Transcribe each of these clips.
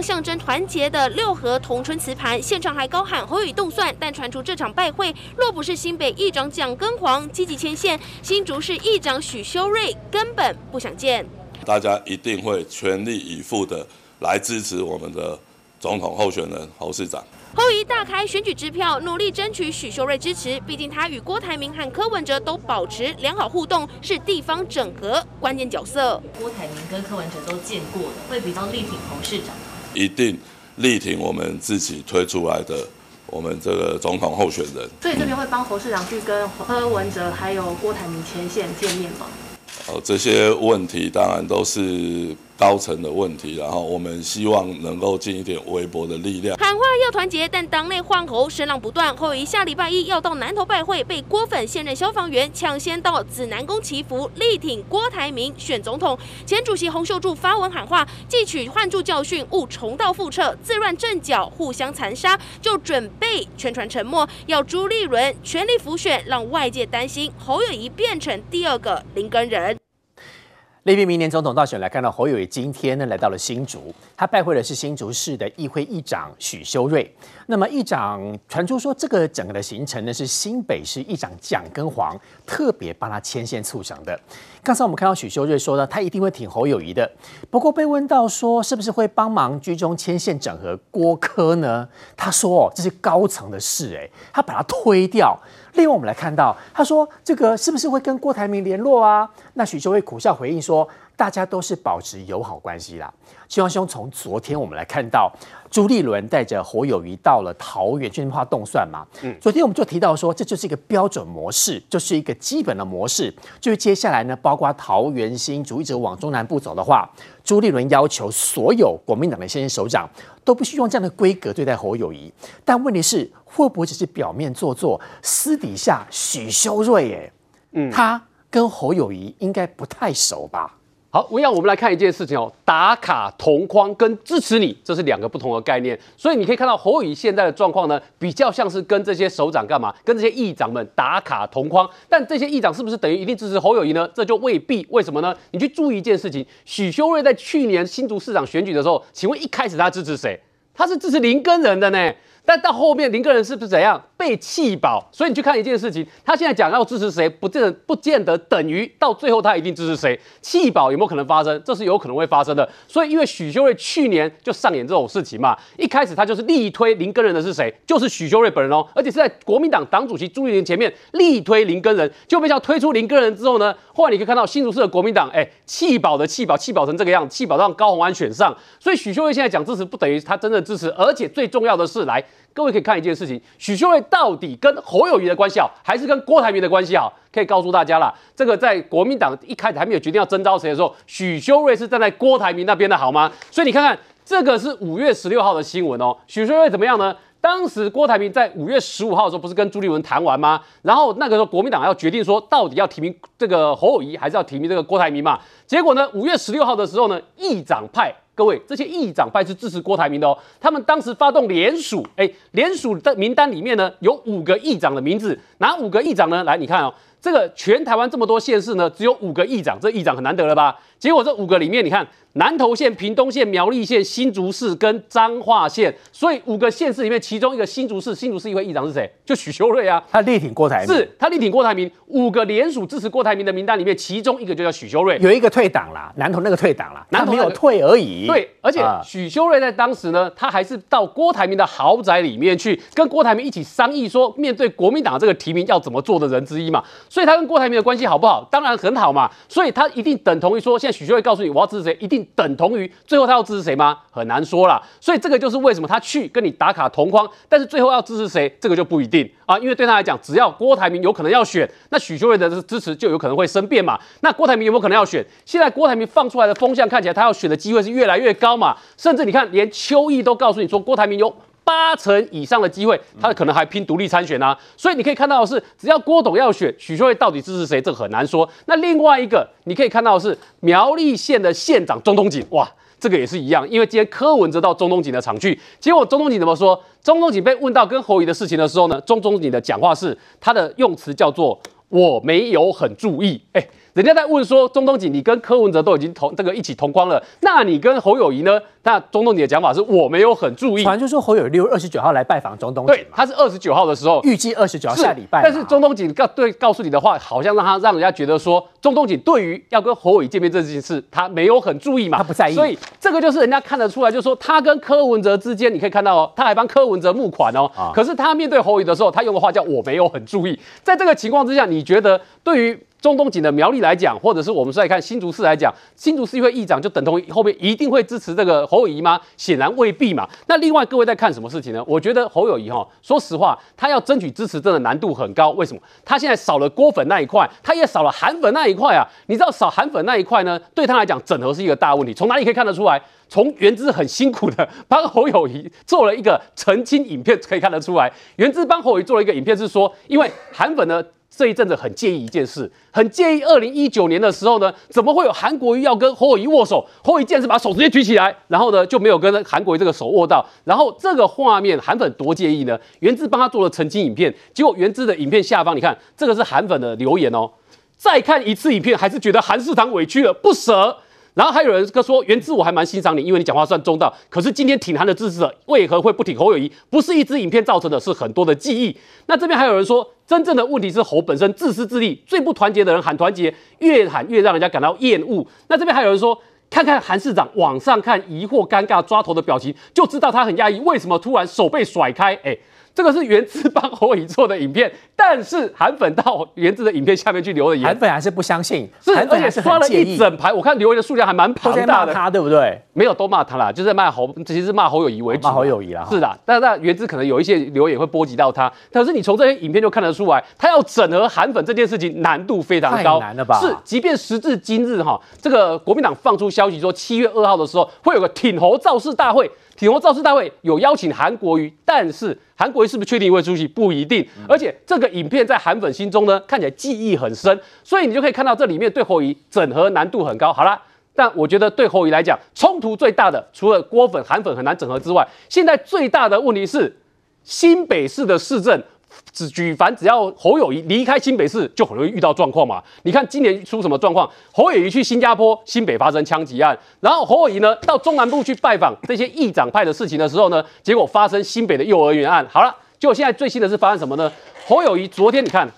张象征团结的六合同春瓷盘，现场还高喊侯友宜动算，但传出这场拜会若不是新北议长蒋根煌积极牵线，新竹市议长许修睿根本不想见。大家一定会全力以赴的来支持我们的总统候选人侯市长。侯友宜大开选举支票，努力争取许修睿支持。毕竟他与郭台铭和柯文哲都保持良好互动，是地方整合关键角色。郭台铭跟柯文哲都见过了，会比较力挺侯市长。一定力挺我们自己推出来的我们这个总统候选人。所以这边会帮侯市长去跟柯文哲还有郭台铭前线见面吗？哦，这些问题当然都是。高层的问题，然后我们希望能够尽一点微薄的力量。喊话要团结，但党内换侯声浪不断。侯友宜下礼拜一要到南投拜会，被郭粉现任消防员抢先到紫南宫祈福，力挺郭台铭选总统。前主席洪秀柱发文喊话，汲取换柱教训，勿重蹈覆辙，自乱阵脚，互相残杀，就准备全船沉没。要朱立伦全力辅选，让外界担心侯友谊变成第二个林根仁。类比明年总统大选来看到侯友宜今天呢来到了新竹，他拜会的是新竹市的议会议长许修睿。那么议长传出说，这个整个的行程呢是新北市议长蒋根煌特别帮他牵线促成的。刚才我们看到许修睿说呢，他一定会挺侯友宜的。不过被问到说是不是会帮忙居中牵线整合郭科呢？他说哦，这是高层的事，哎，他把他推掉。另外，我们来看到，他说这个是不是会跟郭台铭联络啊？那许修睿苦笑回应说，大家都是保持友好关系啦。希望兄，从昨天我们来看到，朱立伦带着侯友谊到了桃园去画动算嘛。嗯，昨天我们就提到说，这就是一个标准模式，就是一个基本的模式。就是接下来呢，包括桃园新竹一直往中南部走的话，朱立伦要求所有国民党的现任首长都必须用这样的规格对待侯友谊。但问题是，会不会只是表面做作，私底下许修睿？哎，嗯，他跟侯友谊应该不太熟吧？好，我要我们来看一件事情哦，打卡同框跟支持你，这是两个不同的概念。所以你可以看到侯友宜现在的状况呢，比较像是跟这些首长干嘛，跟这些议长们打卡同框。但这些议长是不是等于一定支持侯友宜呢？这就未必。为什么呢？你去注意一件事情，许修睿在去年新竹市长选举的时候，请问一开始他支持谁？他是支持林根仁的呢。但到后面林根仁是不是怎样被弃保？所以你去看一件事情，他现在讲要支持谁，不见得不见得等于到最后他一定支持谁。弃保有没有可能发生？这是有可能会发生的。所以因为许修睿去年就上演这种事情嘛，一开始他就是力推林根仁的是谁？就是许修睿本人哦，而且是在国民党党主席朱立伦前面力推林根仁，就被叫推出林根仁之后呢，后来你可以看到新竹市的国民党哎弃保的弃保弃保成这个样，弃保让高虹安选上。所以许修睿现在讲支持不等于他真的支持，而且最重要的是来。各位可以看一件事情，许修睿到底跟侯友宜的关系好，还是跟郭台铭的关系好？可以告诉大家了，这个在国民党一开始还没有决定要征召谁的时候，许修睿是站在郭台铭那边的，好吗？所以你看看，这个是五月十六号的新闻哦。许修睿怎么样呢？当时郭台铭在五月十五号的时候，不是跟朱立伦谈完吗？然后那个时候国民党要决定说，到底要提名这个侯友宜，还是要提名这个郭台铭嘛？结果呢，五月十六号的时候呢，议长派。各位，这些议长派是支持郭台铭的哦。他们当时发动联署，哎，联署的名单里面呢，有五个议长的名字。哪五个议长呢？来，你看哦，这个全台湾这么多县市呢，只有五个议长，这议长很难得了吧？结果这五个里面，你看。南投县、屏东县、苗栗县、新竹市跟彰化县，所以五个县市里面，其中一个新竹市，新竹市议会议长是谁？就许修睿啊，他力挺郭台铭，是他力挺郭台铭。五个联署支持郭台铭的名单里面，其中一个就叫许修睿，有一个退党了，南投那个退党了，南投没有退而已。对，而且许修睿在当时呢，他还是到郭台铭的豪宅里面去，跟郭台铭一起商议说，面对国民党这个提名要怎么做的人之一嘛。所以他跟郭台铭的关系好不好？当然很好嘛。所以他一定等同于说，现在许修睿告诉你我要支持谁，一定等同于。最后他要支持谁吗？很难说啦。所以这个就是为什么他去跟你打卡同框，但是最后要支持谁，这个就不一定啊。因为对他来讲，只要郭台铭有可能要选，那许修睿的支持就有可能会生变嘛。那郭台铭有没有可能要选？现在郭台铭放出来的风向看起来，他要选的机会是越来越高嘛。甚至你看，连邱毅都告诉你说，郭台铭有八成以上的机会，他可能还拼独立参选啊。所以你可以看到的是，只要郭董要选，许修睿到底支持谁，这很难说。那另外一个，你可以看到的是苗栗县的县长钟东锦，哇。这个也是一样，因为今天柯文哲到钟东锦的场去，结果钟东锦怎么说？钟东锦被问到跟侯友的事情的时候呢，钟东锦的讲话是他的用词叫做“我没有很注意”。哎，人家在问说钟东锦，你跟柯文哲都已经同这个一起同框了，那你跟侯友宜呢？那中东你的讲法是我没有很注意，反正就说侯友宜六月二十九号来拜访中东锦，对，他是二十九号的时候，预计二十九号下礼拜。但是中东锦告对告诉你的话，好像让他让人家觉得说，中东锦对于要跟侯友宜见面这件事，他没有很注意嘛，他不在意。所以这个就是人家看得出来，就是说他跟柯文哲之间，你可以看到哦，他还帮柯文哲募款哦。啊、可是他面对侯友宜的时候，他用的话叫我没有很注意。在这个情况之下，你觉得对于？中东锦的苗栗来讲，或者是我们再看新竹市来讲，新竹市议会议长就等同于后面一定会支持这个侯友宜吗？显然未必嘛。那另外各位在看什么事情呢？我觉得侯友宜哈，说实话，他要争取支持真的难度很高。为什么？他现在少了郭粉那一块，他也少了韩粉那一块啊。你知道少韩粉那一块呢，对他来讲整合是一个大问题。从哪里可以看得出来？从元之很辛苦的帮侯友宜做了一个澄清影片，可以看得出来。元之帮侯友宜做了一个影片，是说因为韩粉呢。这一阵子很介意一件事，很介意二零一九年的时候呢，怎么会有韩国瑜要跟侯友宜握手？侯友宜竟然是把手直接举起来，然后呢就没有跟韩国瑜这个手握到，然后这个画面韩粉多介意呢？元之帮他做了？澄清影片，结果元之的影片下方，你看这个是韩粉的留言哦，再看一次影片还是觉得韩市长委屈了，不舍。然后还有人说，元之我还蛮欣赏你，因为你讲话算中道。可是今天挺韩的支持者为何会不挺侯友宜？不是一支影片造成的，是很多的记忆。那这边还有人说，真正的问题是猴本身自私自利，最不团结的人喊团结，越喊越让人家感到厌恶。那这边还有人说，看看韩市长网上看疑惑、尴尬、抓头的表情，就知道他很压抑。为什么突然手被甩开？哎。这个是元之帮侯友宜做的影片，但是韩粉到元之的影片下面去留了言，韩粉还是不相信，是韩粉还是刷了一整排，我看留言的数量还蛮庞大的。他对不对？没有都骂他啦，就是在骂侯，其实是骂侯友谊为主。骂侯友谊啦，是的。但是那元之可能有一些留言会波及到他，但是你从这些影片就看得出来，他要整合韩粉这件事情难度非常高，太难了吧？是，即便时至今日哈，这个国民党放出消息说七月二号的时候会有个挺侯造势大会。挺红造势大会有邀请韩国瑜，但是韩国瑜是不是确定会出席？不一定。而且这个影片在韩粉心中呢，看起来记忆很深，所以你就可以看到这里面对侯瑜整合难度很高。好啦，但我觉得对侯友来讲，冲突最大的除了郭粉、韩粉很难整合之外，现在最大的问题是新北市的市政。只举凡只要侯友谊离开新北市，就很容易遇到状况嘛。你看今年出什么状况？侯友谊去新加坡，新北发生枪击案，然后侯友谊呢到中南部去拜访这些议长派的事情的时候呢，结果发生新北的幼儿园案。好了，就现在最新的是发生什么呢？侯友谊昨天你看，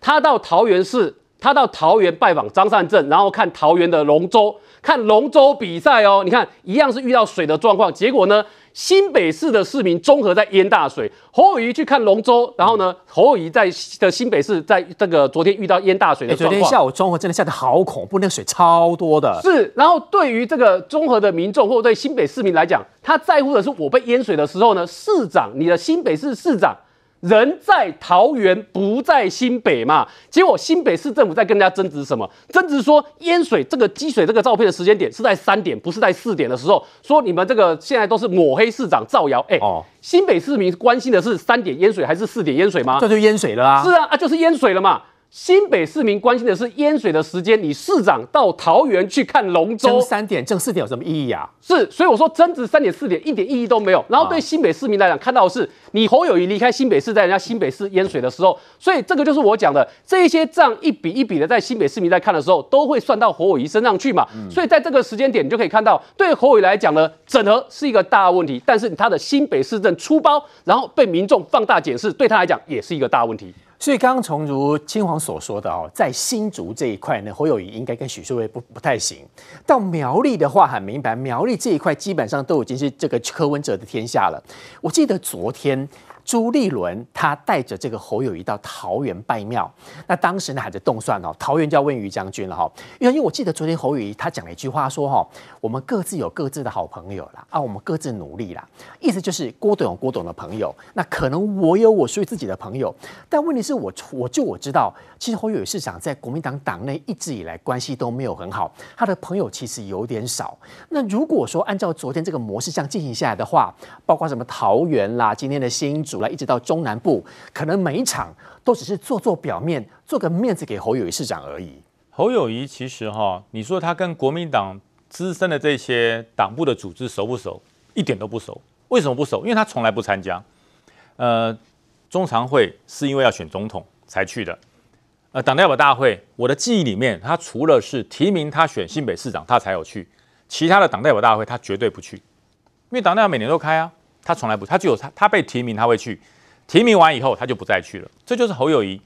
他到桃园市，他到桃园拜访张善政，然后看桃园的龙舟，看龙舟比赛哦。你看一样是遇到水的状况，结果呢？新北市的市民综合在淹大水，侯友谊去看龙舟，然后呢，侯友谊在的新北市在这个昨天遇到淹大水的状况。昨天下午综合真的下得好恐怖，那个水超多的。是，然后对于这个综合的民众或者对新北市民来讲，他在乎的是我被淹水的时候呢，市长，你的新北市市长。人在桃园不在新北嘛？结果新北市政府在跟人家争执什么？争执说淹水这个积水这个照片的时间点是在三点，不是在四点的时候。说你们这个现在都是抹黑市长造谣。哎，哦，新北市民关心的是三点淹水还是四点淹水吗？这就淹水了啊！是啊，啊就是淹水了嘛。新北市民关心的是淹水的时间，你市长到桃园去看龙舟，争三点争四点有什么意义啊？是，所以我说增值三点四点一点意义都没有。然后对新北市民来讲，看到的是你侯友谊离开新北市，在人家新北市淹水的时候，所以这个就是我讲的这一些账一笔一笔的，在新北市民在看的时候，都会算到侯友谊身上去嘛。所以在这个时间点，你就可以看到，对侯友宜来讲呢，整合是一个大问题，但是他的新北市政出包，然后被民众放大检视，对他来讲也是一个大问题。所以刚刚从如青黄所说的哦，在新竹这一块呢，侯友宜应该跟许淑薇不不太行。到苗栗的话很明白，苗栗这一块基本上都已经是这个柯文哲的天下了。我记得昨天。朱立伦他带着这个侯友谊到桃园拜庙，那当时呢还在动算哦，桃园就要问于将军了哈，因为因为我记得昨天侯友谊他讲了一句话说哈，我们各自有各自的好朋友啦，啊，我们各自努力啦，意思就是郭董有郭董的朋友，那可能我有我属于自己的朋友，但问题是我我就我知道，其实侯友宜市长在国民党党内一直以来关系都没有很好，他的朋友其实有点少。那如果说按照昨天这个模式这样进行下来的话，包括什么桃园啦，今天的新竹。来一直到中南部，可能每一场都只是做做表面，做个面子给侯友谊市长而已。侯友谊其实哈，你说他跟国民党资深的这些党部的组织熟不熟？一点都不熟。为什么不熟？因为他从来不参加。呃，中常会是因为要选总统才去的。呃，党代表大会，我的记忆里面，他除了是提名他选新北市长，他才有去。其他的党代表大会他绝对不去，因为党代表每年都开啊，他从来不，他只有他他被提名他会去，提名完以后他就不再去了，这就是侯友宜。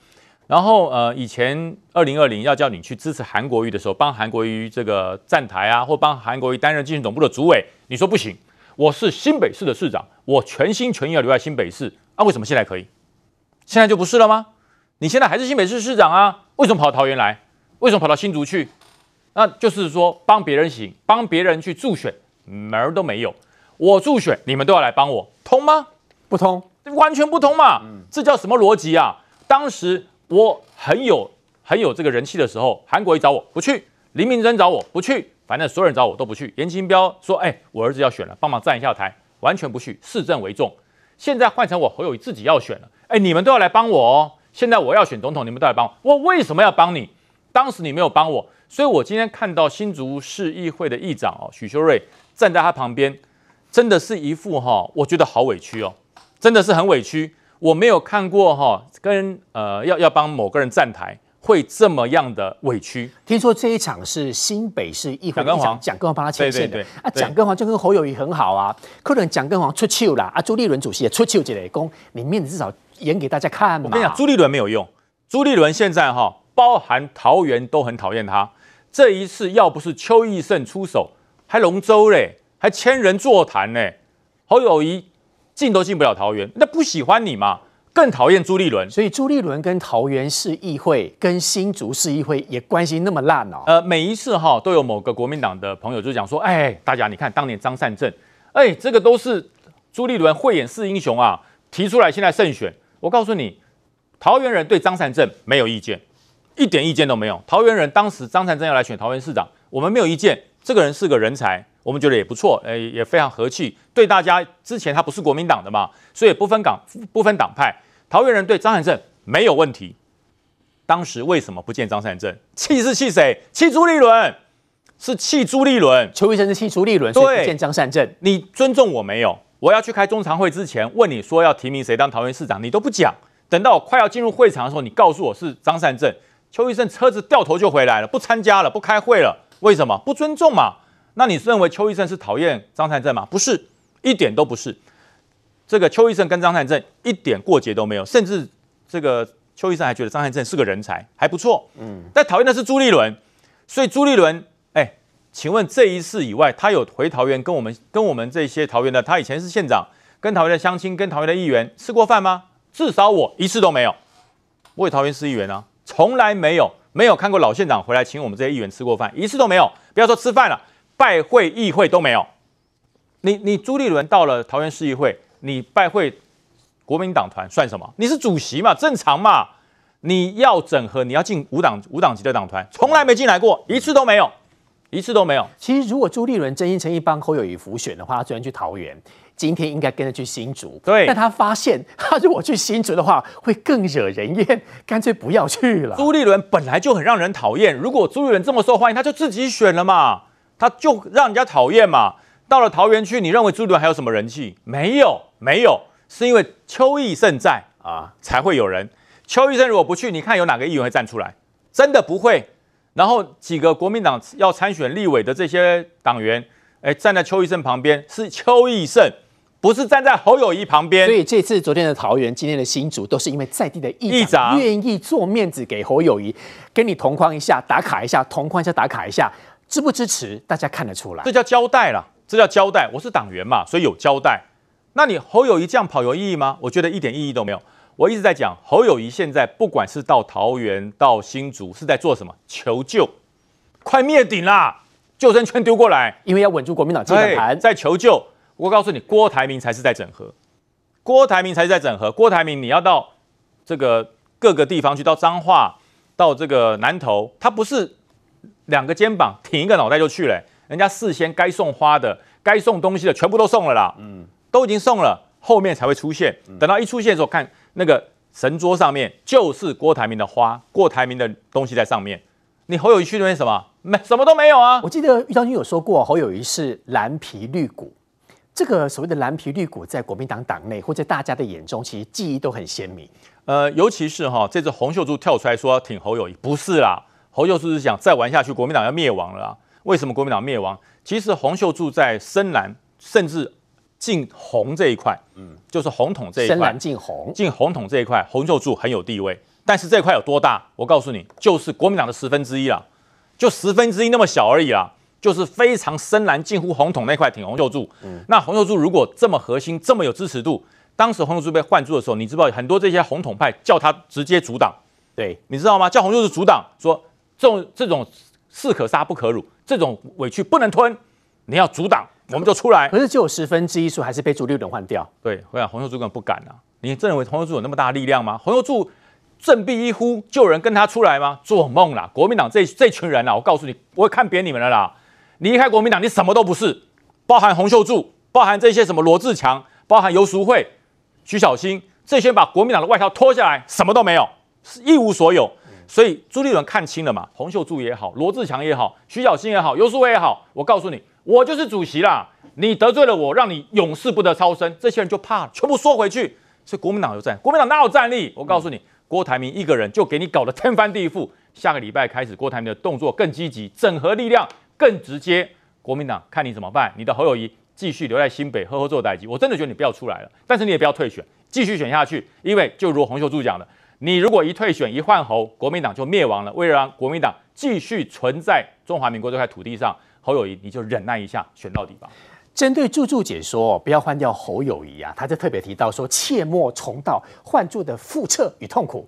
然后呃，以前二零二零要叫你去支持韩国瑜的时候，帮韩国瑜这个站台啊，或帮韩国瑜担任竞选总部的主委，你说不行，我是新北市的市长，我全心全意要留在新北市啊，为什么现在可以？现在就不是了吗？你现在还是新北市市长啊，为什么跑到桃园来？为什么跑到新竹去？那就是说帮别人行，帮别人去助选，门儿都没有。我助选，你们都要来帮我，通吗？不通，完全不通嘛。嗯，这叫什么逻辑啊？当时。我很有很有这个人气的时候，韩国瑜找我不去，林明珍找我不去，反正所有人找我都不去。严清标说：“哎，我儿子要选了，帮忙站一下台，完全不去，市政为重。”现在换成我侯友宜自己要选了，哎，你们都要来帮我哦。现在我要选总统，你们都来帮我，我为什么要帮你？当时你没有帮我，所以我今天看到新竹市议会的议长哦许修瑞站在他旁边，真的是一副哈，我觉得好委屈哦，真的是很委屈。我没有看过哈，跟呃要要帮某个人站台会这么样的委屈。听说这一场是新北市议会议长蒋根煌帮他牵线的。啊，蒋根煌就跟侯友谊很好啊，可能蒋根煌出糗啦，啊，朱立伦主席也出糗，这类功，你面子至少演给大家看嘛。我跟你讲，朱立伦没有用，朱立伦现在哈，包含桃园都很讨厌他。这一次要不是邱义胜出手，还龙舟嘞，还千人座谈呢，侯友谊。进都进不了桃园，那不喜欢你嘛？更讨厌朱立伦，所以朱立伦跟桃园市议会、跟新竹市议会也关系那么烂哦。呃，每一次哈都有某个国民党的朋友就讲说，哎，大家你看当年张善政，哎，这个都是朱立伦慧眼识英雄啊，提出来现在胜选。我告诉你，桃园人对张善政没有意见，一点意见都没有。桃园人当时张善政要来选桃园市长，我们没有意见，这个人是个人才。我们觉得也不错，诶，也非常和气。对大家之前他不是国民党的嘛，所以不分党不分党派。桃园人对张善政没有问题。当时为什么不见张善政？气是气谁？气朱立伦，是气朱立伦。邱医生是气朱立伦，所以不见张善政。你尊重我没有？我要去开中常会之前问你说要提名谁当桃园市长，你都不讲。等到我快要进入会场的时候，你告诉我是张善政。邱医生车子掉头就回来了，不参加了，不开会了。为什么？不尊重嘛。那你认为邱奕胜是讨厌张善政吗？不是，一点都不是。这个邱奕胜跟张善政一点过节都没有，甚至这个邱奕胜还觉得张善政是个人才，还不错。嗯，但讨厌的是朱立伦，所以朱立伦，哎，请问这一次以外，他有回桃园跟我们跟我们这些桃园的，他以前是县长，跟桃园的乡亲，跟桃园的议员吃过饭吗？至少我一次都没有。我也桃园市议员啊，从来没有没有看过老县长回来请我们这些议员吃过饭，一次都没有。不要说吃饭了。拜会议会都没有，你你朱立伦到了桃园市议会，你拜会国民党团算什么？你是主席嘛，正常嘛。你要整合，你要进五党五党级的党团，从来没进来过，一次都没有，一次都没有。其实如果朱立伦真心诚意帮侯友宜辅选的话，他居然去桃园，今天应该跟着去新竹。对，但他发现他如果去新竹的话，会更惹人厌，干脆不要去了。朱立伦本来就很让人讨厌，如果朱立伦这么受欢迎，他就自己选了嘛。他就让人家讨厌嘛。到了桃园去，你认为朱立伦还有什么人气？没有，没有，是因为邱奕胜在啊，才会有人。邱奕胜如果不去，你看有哪个议员会站出来？真的不会。然后几个国民党要参选立委的这些党员，哎，站在邱奕胜旁边，是邱奕胜，不是站在侯友谊旁边。所以这次昨天的桃园，今天的新竹，都是因为在地的议长愿意做面子给侯友谊，跟你同框一下，打卡一下，同框一下，打卡一下。支不支持，大家看得出来，这叫交代了，这叫交代。我是党员嘛，所以有交代。那你侯友谊这样跑有意义吗？我觉得一点意义都没有。我一直在讲，侯友谊现在不管是到桃园到新竹，是在做什么？求救，快灭顶啦！救生圈丢过来，因为要稳住国民党基本盘，在求救。我告诉你，郭台铭才是在整合，郭台铭才是在整合。郭台铭，你要到这个各个地方去，到彰化，到这个南投，他不是。两个肩膀挺一个脑袋就去了，人家事先该送花的、该送东西的全部都送了啦，嗯，都已经送了，后面才会出现。等到一出现的时候，看那个神桌上面就是郭台铭的花，郭台铭的东西在上面。你侯友谊去那边什么？没，什么都没有啊。我记得玉将军有说过，侯友谊是蓝皮绿骨。这个所谓的蓝皮绿骨，在国民党党内或者大家的眼中，其实记忆都很鲜明。呃，尤其是哈，这次洪秀柱跳出来说挺侯友宜，不是啦。侯秀柱是想再玩下去，国民党要灭亡了啊！为什么国民党灭亡？其实洪秀柱在深蓝甚至进红这一块，嗯，就是红统这一块，深蓝进红，进红统这一块，洪秀柱很有地位。但是这块有多大？我告诉你，就是国民党的十分之一啦，就十分之一那么小而已啦。就是非常深蓝，近乎红统那块挺洪秀柱。嗯，那洪秀柱如果这么核心，这么有支持度，当时洪秀柱被换住的时候，你知道很多这些红统派叫他直接阻挡，对，你知道吗？叫洪秀柱阻挡，说这种这种士可杀不可辱，这种委屈不能吞，你要阻挡，我们就出来。可是只有十分之一数，还是被朱立伦换掉。对，我想洪秀柱根本不敢啊！你真认为洪秀柱有那么大的力量吗？洪秀柱振臂一呼，就有人跟他出来吗？做梦啦！国民党这这群人啊，我告诉你，我会看扁你们了啦！离开国民党，你什么都不是，包含洪秀柱，包含这些什么罗志强，包含游淑慧、徐小新，这些把国民党的外套脱下来，什么都没有，是一无所有。所以朱立伦看清了嘛，洪秀柱也好，罗志强也好，徐小新也好，游淑慧也好，我告诉你，我就是主席啦，你得罪了我，让你永世不得超生，这些人就怕了，全部缩回去。所以国民党有战，国民党哪有战力？我告诉你，郭台铭一个人就给你搞得天翻地覆。下个礼拜开始，郭台铭的动作更积极，整合力量。更直接，国民党看你怎么办？你的侯友宜继续留在新北，呵呵做代志。我真的觉得你不要出来了，但是你也不要退选，继续选下去。因为就如洪秀柱讲的，你如果一退选一换侯，国民党就灭亡了。为了让国民党继续存在中华民国这块土地上，侯友宜你就忍耐一下，选到底吧。针对柱柱解说不要换掉侯友宜啊，他就特别提到说，切莫重蹈换柱的覆辙与痛苦。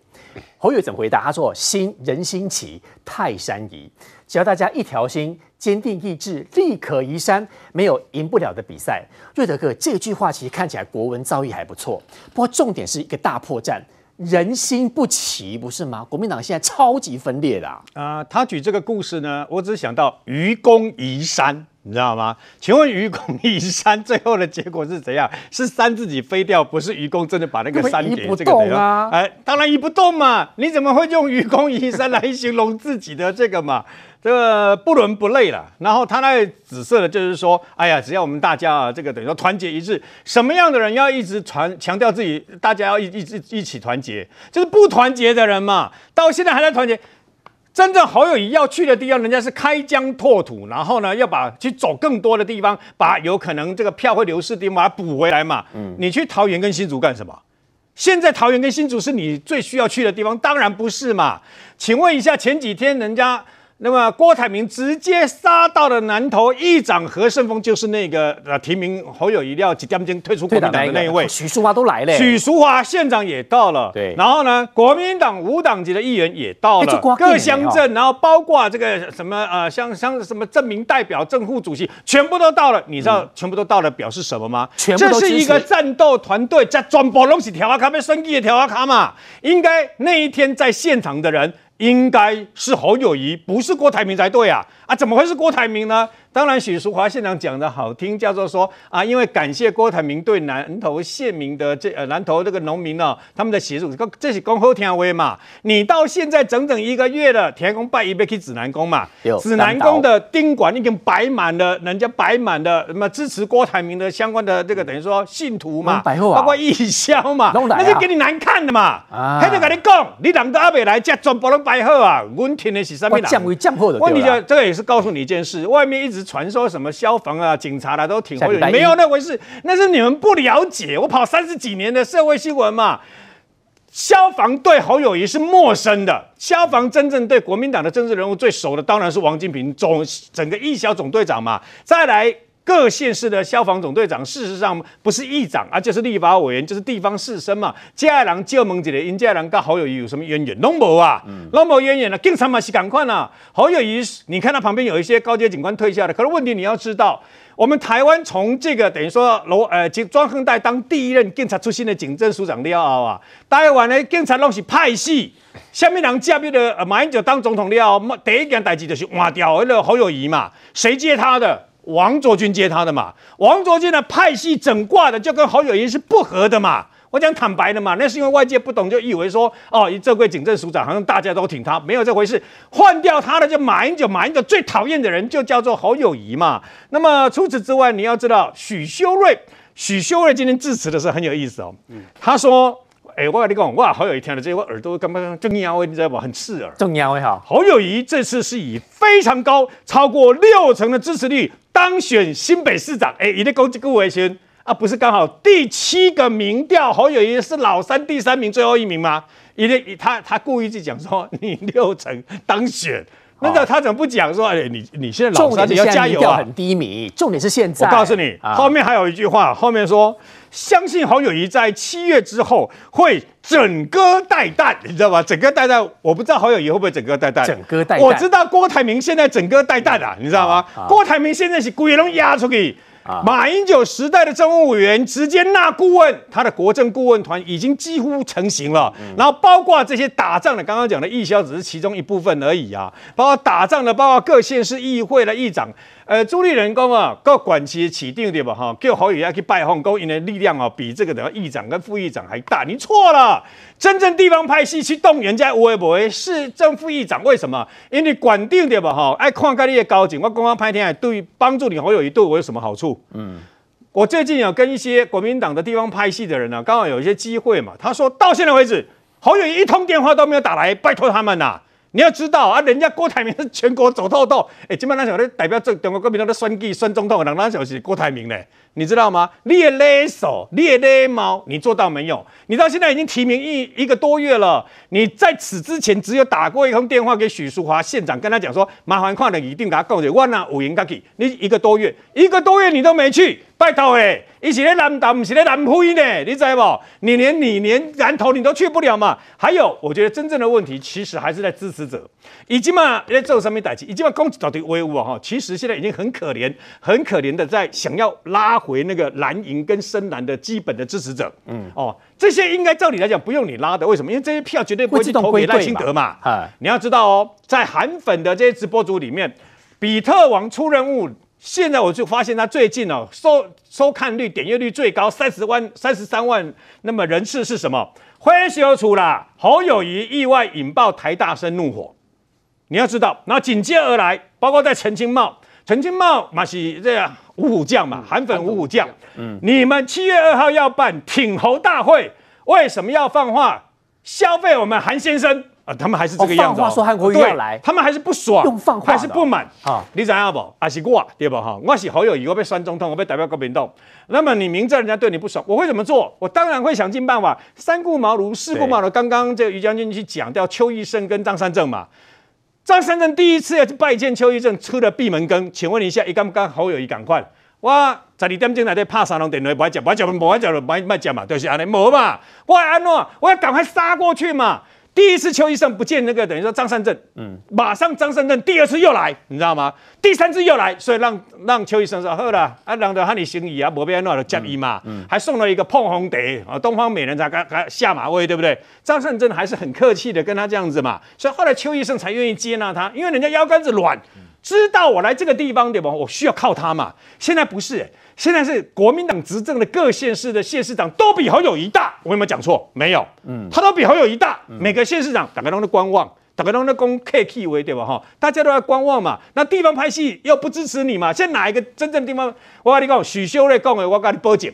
侯友怎么回答？他说：“心人心齐，泰山移。只要大家一条心。”坚定意志，力可移山，没有赢不了的比赛。瑞德哥，这句话其实看起来国文造诣还不错，不过重点是一个大破绽，人心不齐，不是吗？国民党现在超级分裂的啊！呃，他举这个故事呢，我只想到愚公移山，你知道吗？请问愚公移山最后的结果是怎样？是山自己飞掉，不是愚公真的把那个山给这个怎样？哎、呃，当然移不动嘛！你怎么会用愚公移山来形容自己的这个嘛？这个不伦不类了，然后他那紫色的，就是说，哎呀，只要我们大家啊，这个等于说团结一致，什么样的人要一直传强调自己，大家要一一直一起团结，就是不团结的人嘛，到现在还在团结。真正侯友谊要去的地方，人家是开疆拓土，然后呢，要把去走更多的地方，把有可能这个票会流失的地方把它补回来嘛。嗯，你去桃园跟新竹干什么？现在桃园跟新竹是你最需要去的地方，当然不是嘛。请问一下，前几天人家。那么郭台铭直接杀到了南投，议长何胜峰就是那个呃提名侯友谊要几点钟退出国民党的那一位，许淑华都来了，许淑华县长也到了，对，然后呢，国民党无党籍的议员也到了，各乡镇，然后包括这个什么呃像像什么正名代表、正副主席，全部都到了。你知道全部都到了表示什么吗？全部这是一个战斗团队，在转播东西调啊卡被升级的调啊卡嘛，应该那一天在现场的人。应该是侯友谊，不是郭台铭才对啊！啊，怎么会是郭台铭呢？当然，许淑华县长讲的好听，叫做说啊，因为感谢郭台铭对南投县民的这呃南投这个农民呢、哦，他们的协助，这是恭候天威嘛。你到现在整整一个月了，田公拜一杯去指南宫嘛，指南宫的宾馆已经摆满了，人家摆满了什么支持郭台铭的相关的这个等于说信徒嘛，啊、包括义消嘛，那就给你难看的嘛。啊还得跟你讲，你人都阿未来，这全部都摆好啊。我听的是什么？降维降破的。问题就这个也是告诉你一件事，外面一直。传说什么消防啊、警察啦、啊、都挺会，没有那回事，那是你们不了解。我跑三十几年的社会新闻嘛，消防对侯友谊是陌生的。消防真正对国民党的政治人物最熟的，当然是王金平总整个一小总队长嘛。再来。各县市的消防总队长，事实上不是议长，而就是立法委员，就是地方士绅嘛。接下来就问一下，因接下来跟侯友谊有什么渊源？拢无啊，拢无渊源了。警察嘛是赶快啊。侯友谊，你看他旁边有一些高阶警官退下的，可是问题你要知道，我们台湾从这个等于说罗呃庄亨岱当第一任警察出身的警政署长了后啊，台湾的警察拢是派系，下面人接的呃马英九当总统了，第一件代志就是换掉那个侯友谊嘛，谁接他的？王卓君接他的嘛，王卓君的派系整挂的就跟侯友宜是不合的嘛。我讲坦白的嘛，那是因为外界不懂，就以为说哦，这位警政署长好像大家都挺他，没有这回事。换掉他的就马英九，马英九最讨厌的人就叫做侯友宜嘛。那么除此之外，你要知道许修睿，许修睿今天致辞的时候很有意思哦。他说。哎、欸，我跟你讲，哇，侯友谊听了这些，我耳朵刚刚正喵，你知道不？很刺耳。正喵哈。侯友谊这次是以非常高，超过六成的支持率当选新北市长。哎、欸，一定攻击顾维轩啊，不是刚好第七个民调，侯友谊是老三第三名，最后一名吗？一定他他故意去讲说你六成当选。那他怎么不讲说？哎，你你现在老三，你要加油啊！很低迷，重点是现在。我告诉你，后面还有一句话，后面说相信侯友谊在七月之后会整戈待旦，你知道吧？整戈待旦，我不知道侯友谊会不会整戈待旦。整戈待旦，我知道郭台铭现在整戈待旦啊，你知道吗？郭台铭现在是鬼龙压出去。马英九时代的政务委员直接纳顾问，他的国政顾问团已经几乎成型了。然后包括这些打仗的，刚刚讲的义消只是其中一部分而已啊。包括打仗的，包括各县市议会的议长。呃，朱立伦讲啊，各管区起定对吧？哈，叫侯友宜要去拜访，勾引的力量哦，比这个的议长跟副议长还大。你错了，真正地方派系去动员家有的没的是正副议长。为什么？因为管定对吧？哈，爱看看你的交情。我刚刚拍天，对帮助你侯友宜对我有什么好处？嗯，我最近有跟一些国民党的地方派系的人呢、啊，刚好有一些机会嘛。他说到现在为止，侯友宜一通电话都没有打来，拜托他们呐、啊。你要知道啊，人家郭台铭是全国走透透，哎，基本上讲的代表这中国国民党的选举选总统的人，那就是郭台铭嘞，你知道吗？你的勒手，你的勒毛，你做到没有？你到现在已经提名一一个多月了，你在此之前只有打过一通电话给许淑华县长，跟他讲说，麻烦看了一定给他告解，万那五元卡给，你一个多月，一个多月你都没去。拜托诶，一起来南投，不是咧南非呢？你知道不？你连你连南投你都去不了嘛？还有，我觉得真正的问题其实还是在支持者，已经嘛在做上面代志，已经嘛攻击到底威武啊哈！其实现在已经很可怜，很可怜的在想要拉回那个蓝营跟深蓝的基本的支持者。嗯哦，这些应该照理来讲不用你拉的，为什么？因为这些票绝对不会去投给赖清德嘛。啊，你要知道哦，在韩粉的这些直播组里面，比特王出任务。现在我就发现他最近哦收收看率、点阅率最高三十万、三十三万，那么人次是什么？灰修出了侯友谊意外引爆台大生怒火，你要知道，然后紧接而来，包括在陈清茂，陈清茂嘛是这样五虎将嘛，韩粉五虎将，嗯，你们七月二号要办挺侯大会，为什么要放话消费我们韩先生？啊，他们还是这个样子、哦。放话说韩国瑜要来，他们还是不爽，用放话还是不满。啊，你知道不？还是我对不哈？我是侯友谊，我被选总统，我被代表国民党。那么你明知道人家对你不爽，我会怎么做？我当然会想尽办法，三顾茅庐，四顾茅庐。刚刚这个于将军去讲掉邱奕胜跟张三正嘛。张三正第一次要去拜见邱医正，出了闭门羹。请问一下，一刚刚侯友谊赶快，我十二点钟来在拍三通电话，不爱讲，不爱讲，不爱讲，不爱讲嘛，就是安尼，无嘛，我要安怎，我要赶快杀过去嘛。第一次邱医生不见那个等于说张善政，嗯，马上张善政第二次又来，你知道吗？第三次又来，所以让让邱医生说好了，啊，让的喊你行礼啊，莫变那的接伊嘛，嗯，还送了一个碰红蝶啊，东方美人才刚刚下马威，对不对？张善政还是很客气的跟他这样子嘛，所以后来邱医生才愿意接纳他，因为人家腰杆子软，知道我来这个地方对吧？我需要靠他嘛，现在不是、欸。现在是国民党执政的各县市的县市长都比侯友宜大，我有没有讲错？没有，嗯，他都比侯友宜大。每个县市长大家都在观望，大家都在攻 K K 为对吧？哈，大家都在观望嘛。那地方拍戏又不支持你嘛？现在哪一个真正地方？我跟你讲，许修睿讲的，我跟你报警。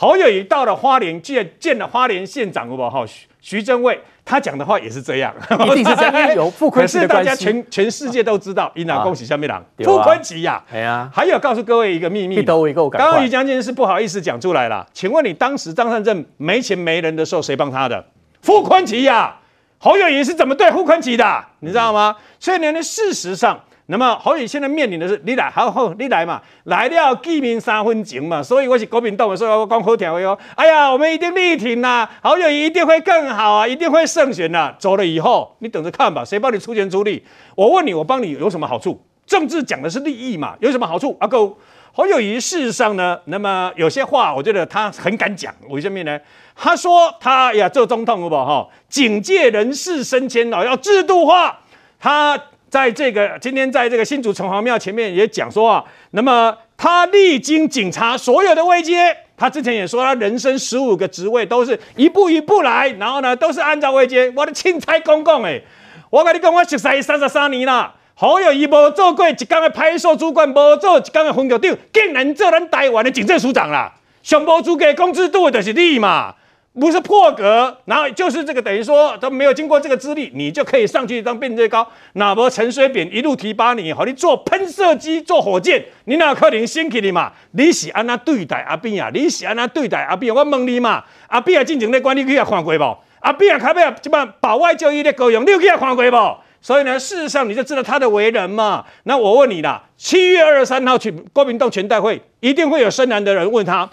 侯友宜到了花莲，见见了花莲县长，好不好？徐徐正伟。他讲的话也是这样，一定是这样。有傅昆萁的关系，大家全全世界都知道，伊娜恭喜下面郎傅昆萁呀。哎呀，还有告诉各位一个秘密，刚刚于将军是不好意思讲出来了。请问你当时张善政没钱没人的时候，谁帮他的？傅昆萁呀。侯友宜是怎么对傅昆萁的？你知道吗？所以呢，事实上。那么侯友宜现在面临的是你来，好好你来嘛，来了见面三分情嘛，所以我是国民党的，所以我讲好听话哦。哎呀，我们一定力挺呐、啊，侯友宜一定会更好啊，一定会胜选呐、走了以后，你等着看吧，谁帮你出钱出力？我问你，我帮你有什么好处？政治讲的是利益嘛，有什么好处？阿哥，侯友宜事实上呢，那么有些话，我觉得他很敢讲。为什么呢？他说他呀做总统好不好？警戒人事升迁哦，要制度化。他。在这个今天在这个新竹城隍庙前面也讲说啊，那么他历经警察所有的危机，他之前也说他人生十五个职位都是一步一步来，然后呢都是按照危机。我的钦差公公诶，我跟你讲，我熟悉三十三年了，侯友宜无做过一天的派出所主管，无做一天的分局长，竟然做咱台湾的警政署长啦，上无资格工资多的就是你嘛。不是破格，然后就是这个等于说都没有经过这个资历，你就可以上去当变最高。那么陈水扁一路提拔你，好，你做喷射机、做火箭，你哪可能升起你嘛？你是安那对待阿扁啊？你是安那对待阿扁？我问你嘛，阿扁啊，进前的管理去也看过不？阿扁啊，开不了这帮保外就医的够用，你有去也看过不？所以呢，事实上你就知道他的为人嘛。那我问你啦，七月二十三号去国民党全代会，一定会有深蓝的人问他。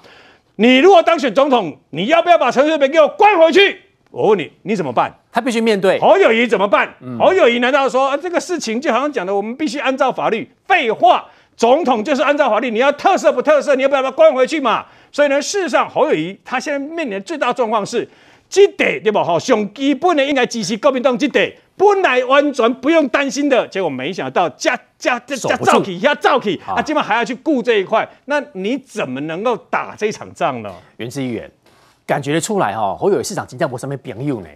你如果当选总统，你要不要把陈水扁给我关回去？我问你，你怎么办？他必须面对。侯友谊怎么办？嗯、侯友谊难道说、啊、这个事情就好像讲的，我们必须按照法律？废话，总统就是按照法律，你要特赦不特赦，你要不要把他关回去嘛？所以呢，事实上，侯友谊他现在面临的最大状况是，这得对吧？哈，上基本的应该支持国民党这得。本来完全不用担心的，结果没想到加加这加造起加造起，啊，今晚还要去顾这一块，那你怎么能够打这场仗呢？元智议员感觉得出来哦，侯友宜市长金家博上面朋友呢，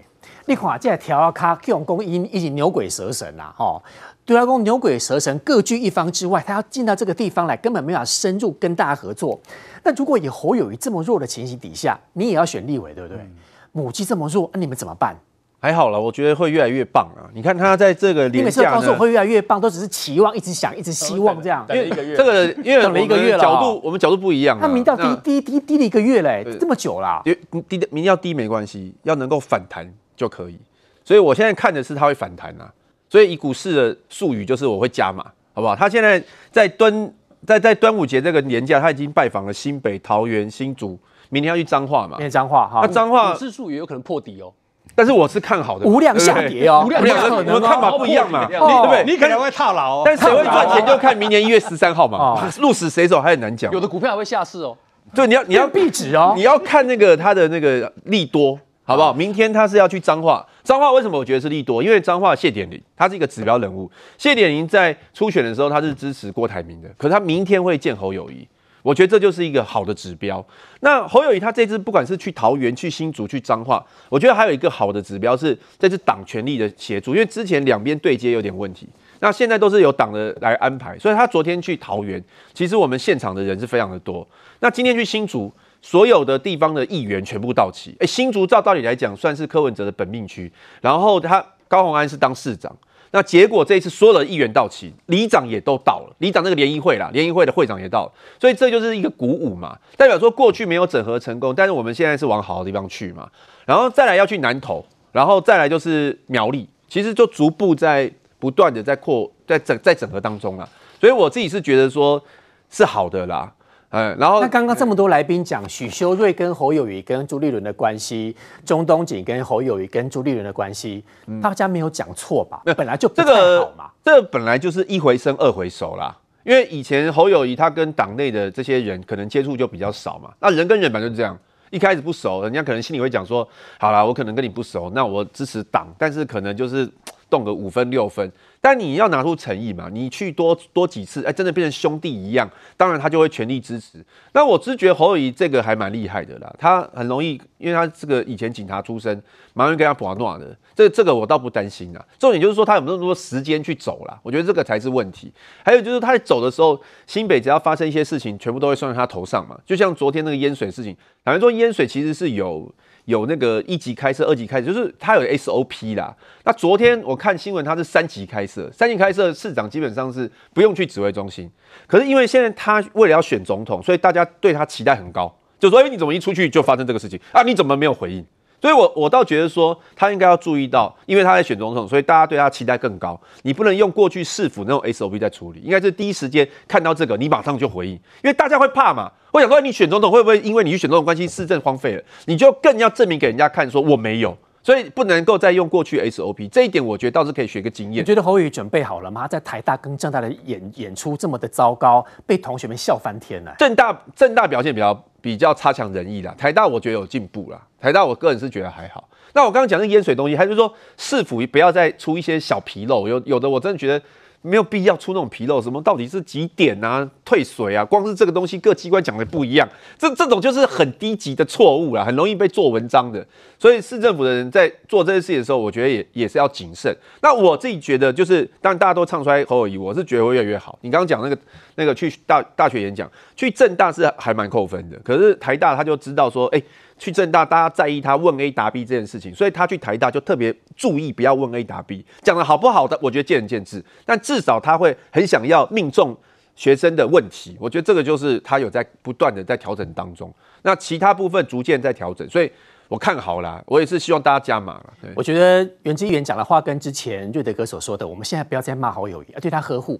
你看这条卡用公已已经牛鬼蛇神啦，哈，对他公牛鬼蛇神各据一方之外，他要进到这个地方来，根本没法深入跟大家合作。那如果以侯友谊这么弱的情形底下，你也要选立委，对不对？嗯、母鸡这么弱，那你们怎么办？还好了，我觉得会越来越棒啊！你看他在这个连假，你每次告诉我会越来越棒，都只是期望，一直想，一直希望这样。因为这个，因 为等了一个月了，角度我们角度不一样。他民调低低低低了一个月嘞，这么久了。低的民调低没关系，要能够反弹就可以。所以我现在看的是他会反弹啊。所以以股市的术语就是我会加码，好不好？他现在在端在在端午节这个年假，他已经拜访了新北、桃园、新竹，明天要去彰化嘛？明天彰化哈。那彰化股市术语有可能破底哦。但是我是看好的，无量下跌哦，无量我们看法不一样嘛，对不对？你可能会套牢，但谁会赚钱就看明年一月十三号嘛，鹿死谁手还很难讲。有的股票还会下市哦，对，你要你要壁纸哦，你要看那个它的那个利多，好不好？明天它是要去彰化，彰化为什么我觉得是利多？因为彰化谢点林他是一个指标人物，谢点林在初选的时候他是支持郭台铭的，可是他明天会见侯友宜。我觉得这就是一个好的指标。那侯友宜他这次不管是去桃园、去新竹、去彰化，我觉得还有一个好的指标是这次党权力的协助，因为之前两边对接有点问题，那现在都是由党的来安排。所以他昨天去桃园，其实我们现场的人是非常的多。那今天去新竹，所有的地方的议员全部到齐。诶，新竹照道理来讲算是柯文哲的本命区，然后他高虹安是当市长。那结果这一次所有的议员到齐，里长也都到了，里长那个联谊会啦，联谊会的会长也到了，所以这就是一个鼓舞嘛，代表说过去没有整合成功，但是我们现在是往好的地方去嘛，然后再来要去南投，然后再来就是苗栗，其实就逐步在不断的在扩，在整在整合当中啦，所以我自己是觉得说是好的啦。嗯，然后那刚刚这么多来宾讲许修睿跟侯友谊跟朱立伦的关系，钟东锦跟侯友谊跟朱立伦的关系，大家没有讲错吧？那本来就不太好嘛。这个本来就是一回生二回熟啦，因为以前侯友谊他跟党内的这些人可能接触就比较少嘛。那人跟人本来就是这样，一开始不熟，人家可能心里会讲说，好啦，我可能跟你不熟，那我支持党，但是可能就是动个五分六分。但你要拿出诚意嘛，你去多多几次，哎，真的变成兄弟一样，当然他就会全力支持。那我只觉得侯友宜这个还蛮厉害的啦，他很容易，因为他这个以前警察出身，蛮容易跟他搏闹的。这这个我倒不担心啦，重点就是说他有没那么多时间去走啦，我觉得这个才是问题。还有就是他在走的时候，新北只要发生一些事情，全部都会算在他头上嘛。就像昨天那个淹水事情，坦白说淹水其实是有。有那个一级开设、二级开设，就是他有 SOP 啦。那昨天我看新闻，他是三级开设，三级开设市长基本上是不用去指挥中心。可是因为现在他为了要选总统，所以大家对他期待很高，就说：哎，你怎么一出去就发生这个事情啊？你怎么没有回应？所以我，我我倒觉得说，他应该要注意到，因为他在选总统，所以大家对他期待更高。你不能用过去市府那种 SOP 在处理，应该是第一时间看到这个，你马上就回应，因为大家会怕嘛。我想说，你选总统会不会因为你去选总统关系市政荒废了，你就更要证明给人家看，说我没有。所以不能够再用过去 SOP，这一点我觉得倒是可以学个经验。你觉得侯友宜准备好了吗？他在台大跟政大的演演出这么的糟糕，被同学们笑翻天了。政大政大表现比较比较差强人意啦，台大我觉得有进步啦。台大我个人是觉得还好。那我刚刚讲那淹水东西，还是说市府不要再出一些小纰漏，有有的我真的觉得。没有必要出那种纰漏，什么到底是几点啊？退水啊？光是这个东西，各机关讲的不一样，这这种就是很低级的错误啦，很容易被做文章的。所以市政府的人在做这些事情的时候，我觉得也也是要谨慎。那我自己觉得，就是当然大家都唱衰侯友宜，我是觉得会越来越好。你刚刚讲那个那个去大大学演讲，去政大是还蛮扣分的，可是台大他就知道说，哎。去政大，大家在意他问 A 答 B 这件事情，所以他去台大就特别注意不要问 A 答 B，讲的好不好的，我觉得见仁见智，但至少他会很想要命中学生的问题，我觉得这个就是他有在不断的在调整当中，那其他部分逐渐在调整，所以我看好啦，我也是希望大家加码了。我觉得袁之议员讲的话跟之前瑞德哥所说的，我们现在不要再骂好友谊，要对他呵护。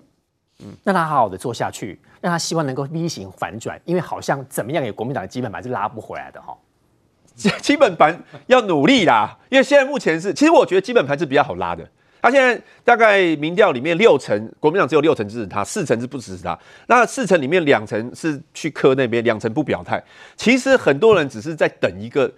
嗯，让他好好的做下去，让他希望能够 V 型反转，因为好像怎么样也国民党的基本盘是拉不回来的哈。基本盘要努力啦，因为现在目前是，其实我觉得基本盘是比较好拉的。他现在大概民调里面六成，国民党只有六成支持他，四成是不支持他。那四成里面两成是去柯那边，两成不表态。其实很多人只是在等一个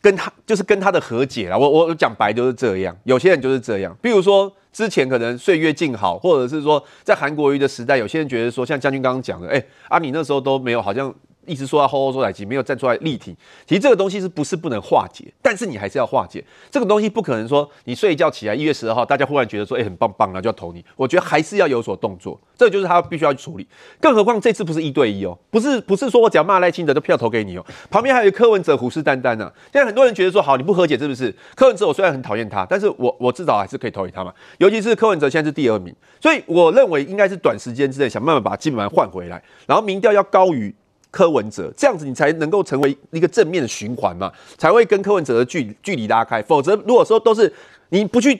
跟他，就是跟他的和解啦。我我讲白就是这样，有些人就是这样，比如说。之前可能岁月静好，或者是说在韩国瑜的时代，有些人觉得说，像将军刚刚讲的，哎、欸，啊，你那时候都没有，好像。一直说要吼吼说来急，没有站出来力挺。其实这个东西是不是不能化解？但是你还是要化解。这个东西不可能说你睡一觉起来一月十二号，大家忽然觉得说哎、很棒棒，然后就要投你。我觉得还是要有所动作，这就是他必须要去处理。更何况这次不是一对一哦，不是不是说我只要骂赖清德就票投给你哦。旁边还有柯文哲虎视眈眈呢。现在很多人觉得说好你不和解是不是？柯文哲我虽然很讨厌他，但是我我至少还是可以投给他嘛。尤其是柯文哲现在是第二名，所以我认为应该是短时间之内想办法把基本盘换回来，然后民调要高于。柯文哲这样子，你才能够成为一个正面的循环嘛，才会跟柯文哲的距距离拉开。否则，如果说都是你不去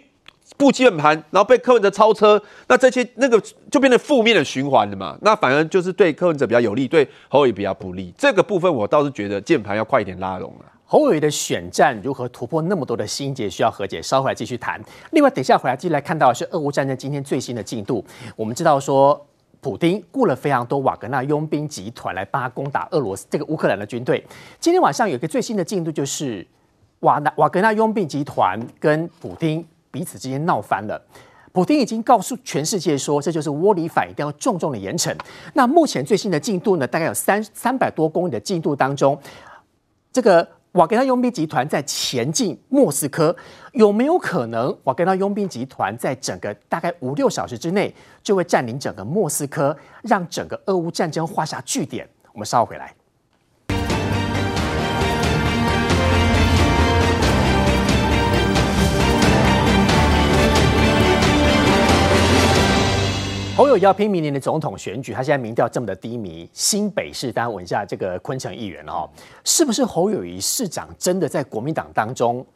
布基本盘，然后被柯文哲超车，那这些那个就变成负面的循环了嘛。那反而就是对柯文哲比较有利，对侯友比较不利。这个部分我倒是觉得键盘要快一点拉拢了。侯伟的选战如何突破那么多的心结，需要和解，稍后来继续谈。另外，等一下回来继续来看到的是俄乌战争今天最新的进度。我们知道说。普丁雇了非常多瓦格纳佣兵集团来帮他攻打俄罗斯这个乌克兰的军队。今天晚上有一个最新的进度，就是瓦纳瓦格纳佣兵集团跟普丁彼此之间闹翻了。普丁已经告诉全世界说，这就是窝里反，一定要重重的严惩。那目前最新的进度呢，大概有三三百多公里的进度当中，这个。瓦格纳佣兵集团在前进莫斯科，有没有可能瓦格纳佣兵集团在整个大概五六小时之内就会占领整个莫斯科，让整个俄乌战争画下句点？我们稍后回来。侯友宜要拼明年的总统选举，他现在民调这么的低迷，新北市，大家问一下这个昆城议员哦，是不是侯友宜市长真的在国民党当中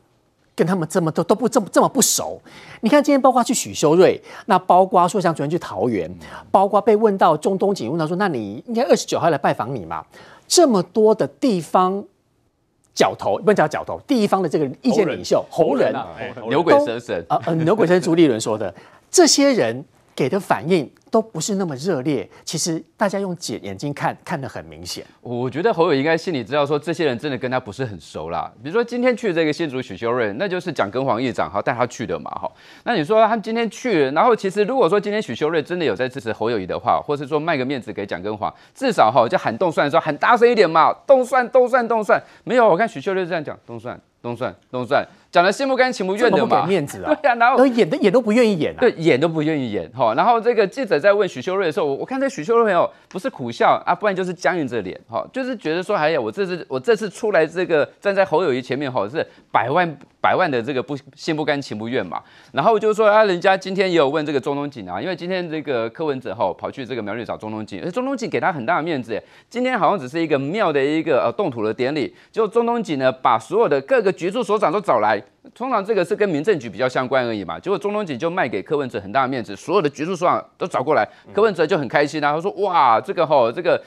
跟他们这么都都不这么这么不熟？你看今天包括去许修睿，那包括说像昨天去桃园，包括被问到中东锦，问他说，那你应该二十九号来拜访你嘛？这么多的地方角头，不能叫角头，地方的这个意见领袖猴人，牛鬼蛇神啊，呃，牛鬼 蛇神朱立伦说的这些人。给的反应都不是那么热烈，其实大家用眼眼睛看看得很明显。我觉得侯友应该心里知道，说这些人真的跟他不是很熟啦。比如说今天去这个新竹许修睿，那就是蒋根煌议长哈带他去的嘛哈。那你说他们今天去，然后其实如果说今天许修睿真的有在支持侯友宜的话，或是说卖个面子给蒋根煌，至少哈就喊动蒜的时候喊大声一点嘛，动蒜动蒜动蒜。没有，我看许修睿这样讲，动蒜动蒜冻蒜。讲的心不甘情不愿的嘛，不给面子啊！对呀、啊，然后演都演都不愿意演、啊，对，演都不愿意演哈。然后这个记者在问许修睿的时候，我我看这许修睿没有不是苦笑啊，不然就是僵硬着脸哈，就是觉得说，哎呀，我这次我这次出来这个站在侯友谊前面哈，是百万百万的这个不心不甘情不愿嘛。然后就是说啊，人家今天也有问这个中东锦啊，因为今天这个柯文哲哈跑去这个苗栗找中东锦，而中东锦给他很大的面子，今天好像只是一个庙的一个呃动土的典礼，结果钟东锦呢把所有的各个局处所长都找来。通常这个是跟民政局比较相关而已嘛，结果中东锦就卖给柯文哲很大的面子，所有的局处首长都找过来，柯文哲就很开心啊，他说哇，这个吼，这个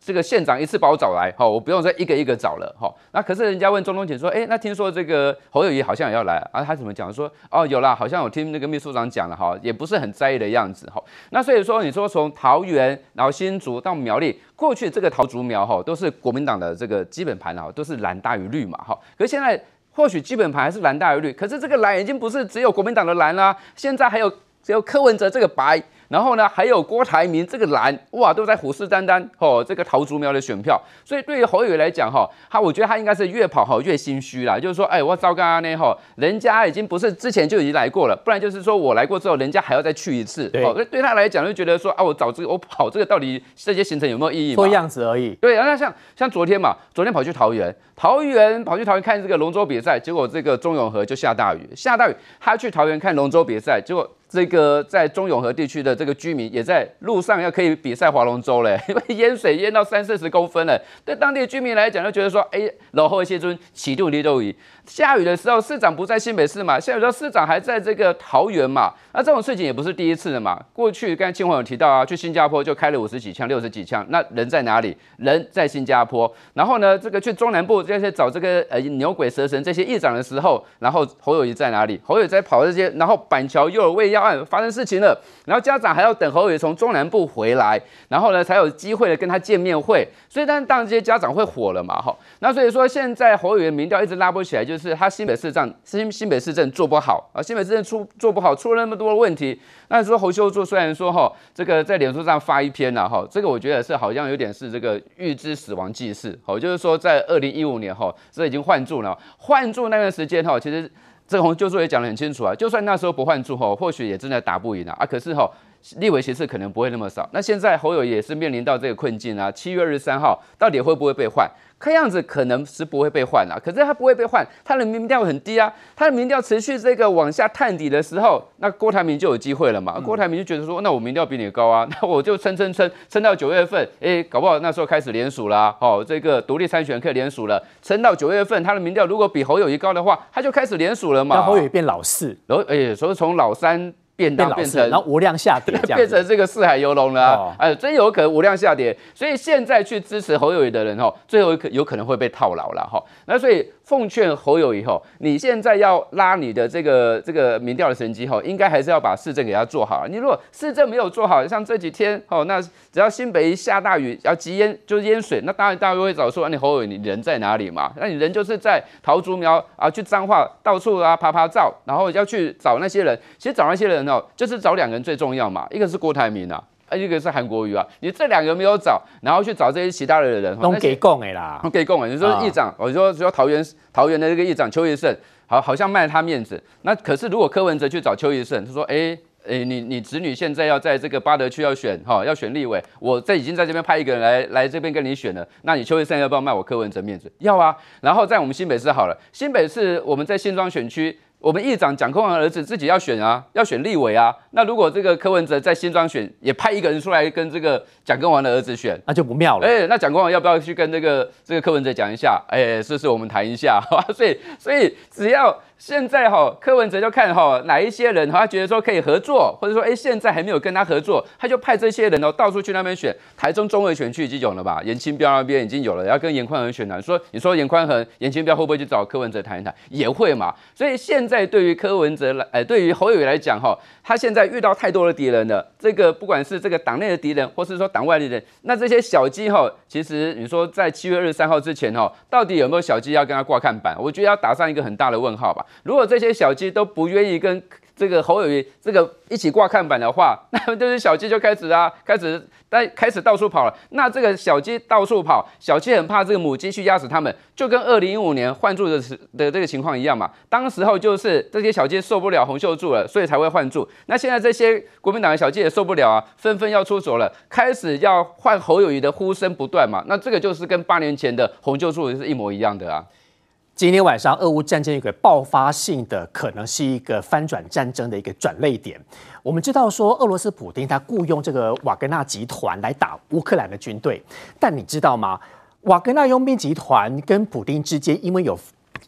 这个县长一次把我找来，吼，我不用再一个一个找了，吼，那可是人家问中东锦说，哎，那听说这个侯友宜好像也要来啊，他怎么讲？说哦，有啦，好像我听那个秘书长讲了，哈，也不是很在意的样子，哈，那所以说你说从桃园然后新竹到苗栗，过去这个桃竹苗哈都是国民党的这个基本盘啊，都是蓝大于绿嘛，哈，可是现在。或许基本盘还是蓝大于绿，可是这个蓝已经不是只有国民党的蓝啦，现在还有只有柯文哲这个白，然后呢，还有郭台铭这个蓝，哇，都在虎视眈眈哦，这个桃竹苗的选票。所以对于侯友宜来讲哈，他我觉得他应该是越跑哈越心虚啦，就是说，哎，我糟糕啊呢哈，人家已经不是之前就已经来过了，不然就是说我来过之后，人家还要再去一次。对，对，对他来讲就觉得说啊，我找这个我跑这个到底这些行程有没有意义？做样子而已。对，然后像像昨天嘛，昨天跑去桃园，桃园跑去桃园看这个龙舟比赛，结果这个中永和就下大雨，下大雨，他去桃园看龙舟比赛，结果。这个在中永和地区的这个居民也在路上要可以比赛划龙舟嘞，因为淹水淹到三四十公分嘞。对当地居民来讲，就觉得说，哎，老后一些尊启动离都雨。下雨的时候，市长不在新北市嘛，下雨的时候市长还在这个桃园嘛。那这种事情也不是第一次了嘛。过去刚才嶔煌有提到啊，去新加坡就开了五十几枪、六十几枪，那人在哪里？人在新加坡。然后呢，这个去中南部这些找这个呃牛鬼蛇神这些议长的时候，然后侯友谊在哪里？侯友谊在跑这些，然后板桥幼儿喂药案发生事情了，然后家长还要等侯友谊从中南部回来，然后呢才有机会的跟他见面会。所以当，当这些家长会火了嘛，哈。那所以说现在侯友宜民调一直拉不起来，就就是他新北市长新新北市政做不好啊，新北市政出做不好，出了那么多的问题。那说侯秀柱虽然说哈，这个在脸书上发一篇了哈，这个我觉得是好像有点是这个预知死亡记事，好，就是说在二零一五年哈，这已经换柱了，换柱那段时间哈，其实。这个洪秀柱也讲得很清楚啊，就算那时候不换柱吼，或许也真的打不赢啊。啊，可是吼，立委席次可能不会那么少。那现在侯友也是面临到这个困境啊。七月二十三号到底会不会被换？看样子可能是不会被换啊，可是他不会被换，他的民调很低啊，他的民调持续这个往下探底的时候，那郭台铭就有机会了嘛。嗯、郭台铭就觉得说，那我民调比你高啊，那我就撑撑撑撑到九月份，哎，搞不好那时候开始连署啦，哦，这个独立参选可以连署了，撑到九月份，他的民调如果比侯友谊高的话，他就开始连署了嘛。那侯友谊变老四，然后哎，所以从老三。变大变成，然后无量下跌，变成这个四海游龙了，啊，哎、哦，真有可能无量下跌。所以现在去支持侯友宜的人，哦，最后可有可能会被套牢了，哈。那所以。奉劝侯友宜吼，你现在要拉你的这个这个民调的成绩吼，应该还是要把市政给他做好。你如果市政没有做好，像这几天哦，那只要新北一下大雨要急淹就是淹水，那当然大家会找说，你侯友宜你人在哪里嘛？那你人就是在桃竹苗啊，去彰化到处啊爬爬照，然后要去找那些人。其实找那些人哦，就是找两个人最重要嘛，一个是郭台铭啊。一个是韩国瑜啊，你这两个没有找，然后去找这些其他的人，都给供的啦，都给供的。你说议长，我说说桃园桃园的这个议长邱奕胜，好好像卖了他面子。那可是如果柯文哲去找邱奕胜，他说，哎哎，你你子女现在要在这个巴德区要选哈，要选立委，我在已经在这边派一个人来来这边跟你选了，那你邱奕胜要不要卖我柯文哲面子？要啊。然后在我们新北市好了，新北市我们在新庄选区。我们议长蒋公王儿子自己要选啊，要选立委啊。那如果这个柯文哲在新庄选，也派一个人出来跟这个蒋公王的儿子选，那就不妙了。哎，那蒋公王要不要去跟这个这个柯文哲讲一下？哎，是是我们谈一下。所以，所以只要。现在哈，柯文哲就看哈哪一些人，他觉得说可以合作，或者说哎现在还没有跟他合作，他就派这些人哦到处去那边选。台中中和选区已经有了吧？颜清标那边已经有了，要跟颜宽恒选了。说你说颜宽恒、颜清标会不会去找柯文哲谈一谈？也会嘛。所以现在对于柯文哲来，哎，对于侯友宜来讲哈，他现在遇到太多的敌人了。这个不管是这个党内的敌人，或是说党外的人，那这些小鸡哈，其实你说在七月二十三号之前哈，到底有没有小鸡要跟他挂看板？我觉得要打上一个很大的问号吧。如果这些小鸡都不愿意跟这个侯友宜这个一起挂看板的话，那么这些小鸡就开始啊，开始在开始到处跑了。那这个小鸡到处跑，小鸡很怕这个母鸡去压死它们，就跟二零一五年换柱的时的这个情况一样嘛。当时候就是这些小鸡受不了洪秀柱了，所以才会换柱。那现在这些国民党的小鸡也受不了啊，纷纷要出手了，开始要换侯友宜的呼声不断嘛。那这个就是跟八年前的洪秀柱是一模一样的啊。今天晚上，俄乌战争有个爆发性的，可能是一个翻转战争的一个转捩点。我们知道说，俄罗斯普丁他雇佣这个瓦格纳集团来打乌克兰的军队，但你知道吗？瓦格纳佣兵集团跟普丁之间因为有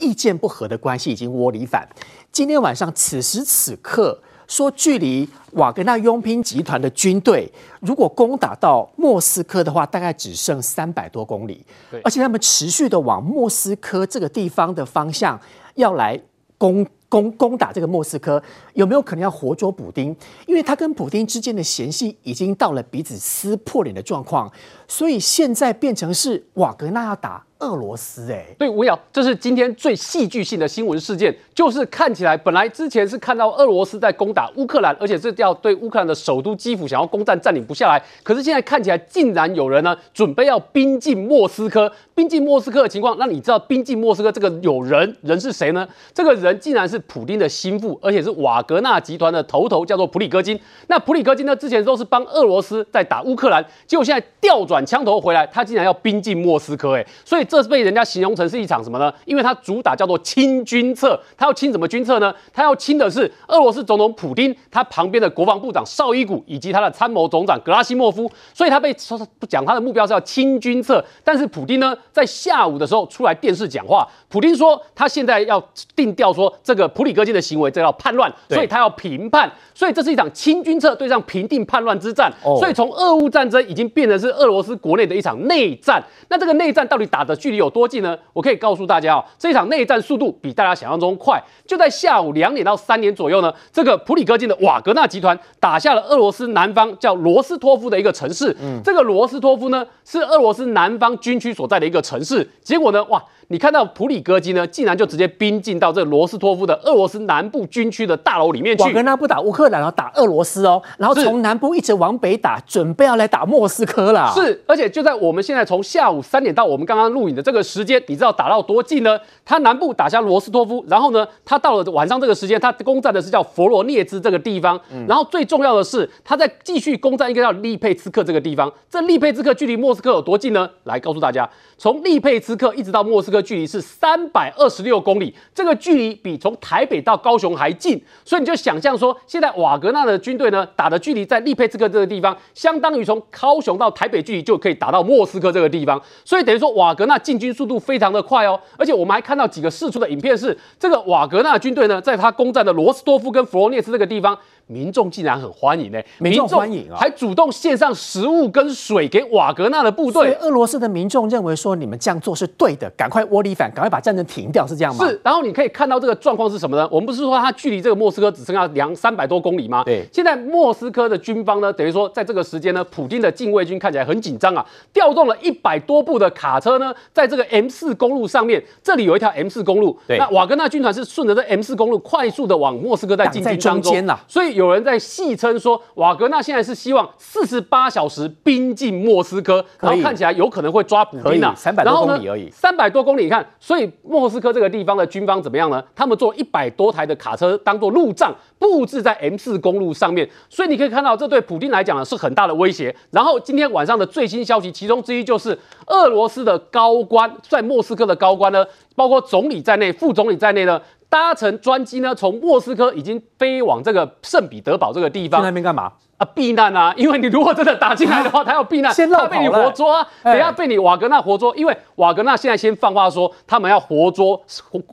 意见不合的关系，已经窝里反。今天晚上，此时此刻。说，距离瓦格纳佣兵集团的军队，如果攻打到莫斯科的话，大概只剩三百多公里。而且他们持续的往莫斯科这个地方的方向要来攻攻攻打这个莫斯科，有没有可能要活捉普丁？因为他跟普丁之间的嫌隙已经到了彼此撕破脸的状况，所以现在变成是瓦格纳要打俄罗斯。哎，对，吴瑶，这是今天最戏剧性的新闻事件，就是看起来本来之前是看到俄罗斯在攻打乌克兰，而且是要对乌克兰的首都基辅想要攻占占领不下来，可是现在看起来竟然有人呢准备要逼近莫斯科，逼近莫斯科的情况，那你知道逼近莫斯科这个有人人是谁呢？这个人竟然是。是普丁的心腹，而且是瓦格纳集团的头头，叫做普里戈金。那普里戈金呢，之前都是帮俄罗斯在打乌克兰，结果现在调转枪头回来，他竟然要兵进莫斯科，哎，所以这是被人家形容成是一场什么呢？因为他主打叫做清军策，他要清什么军策呢？他要清的是俄罗斯总统普丁，他旁边的国防部长绍伊古以及他的参谋总长格拉西莫夫，所以他被说不讲他的目标是要清军策。但是普丁呢，在下午的时候出来电视讲话，普丁说他现在要定调说这个。普里戈金的行为，这叫叛乱，所以他要平叛，所以这是一场清君侧对上平定叛乱之战。哦、所以从俄乌战争已经变成是俄罗斯国内的一场内战。那这个内战到底打的距离有多近呢？我可以告诉大家哦，这一场内战速度比大家想象中快。就在下午两点到三点左右呢，这个普里戈金的瓦格纳集团打下了俄罗斯南方叫罗斯托夫的一个城市。嗯，这个罗斯托夫呢是俄罗斯南方军区所在的一个城市。结果呢，哇！你看到普里戈金呢，竟然就直接兵进到这罗斯托夫的俄罗斯南部军区的大楼里面去。瓦格纳不打乌克兰，然后打俄罗斯哦，然后从南部一直往北打，准备要来打莫斯科啦。是，而且就在我们现在从下午三点到我们刚刚录影的这个时间，你知道打到多近呢？他南部打下罗斯托夫，然后呢，他到了晚上这个时间，他攻占的是叫弗罗涅兹这个地方。嗯、然后最重要的是，他在继续攻占一个叫利佩茨克这个地方。这利佩茨克距离莫斯科有多近呢？来告诉大家，从利佩茨克一直到莫斯科距离是。三百二十六公里，这个距离比从台北到高雄还近，所以你就想象说，现在瓦格纳的军队呢，打的距离在利佩茨克这个地方，相当于从高雄到台北距离就可以打到莫斯科这个地方，所以等于说瓦格纳进军速度非常的快哦，而且我们还看到几个释出的影片是，这个瓦格纳军队呢，在他攻占的罗斯多夫跟弗罗涅斯这个地方。民众竟然很欢迎呢、欸，民众欢迎啊，还主动献上食物跟水给瓦格纳的部队。所以俄罗斯的民众认为说，你们这样做是对的，赶快窝里反，赶快把战争停掉，是这样吗？是。然后你可以看到这个状况是什么呢？我们不是说它距离这个莫斯科只剩下两三百多公里吗？对。现在莫斯科的军方呢，等于说在这个时间呢，普京的禁卫军看起来很紧张啊，调动了一百多部的卡车呢，在这个 M 四公路上面，这里有一条 M 四公路。对。那瓦格纳军团是顺着这 M 四公路快速的往莫斯科在进军当中。在所以有人在戏。称说瓦格纳现在是希望四十八小时兵进莫斯科，然后看起来有可能会抓普丁啊，三百多公里而已，三百多公里，你看，所以莫斯科这个地方的军方怎么样呢？他们坐一百多台的卡车当做路障布置在 M 四公路上面，所以你可以看到，这对普京来讲呢是很大的威胁。然后今天晚上的最新消息，其中之一就是俄罗斯的高官在莫斯科的高官呢，包括总理在内、副总理在内呢。搭乘专机呢，从莫斯科已经飞往这个圣彼得堡这个地方。去那边干嘛？啊，避难啊！因为你如果真的打进来的话，他要避难，先他被你活捉啊，等下被你瓦格纳活捉。因为瓦格纳现在先放话说，他们要活捉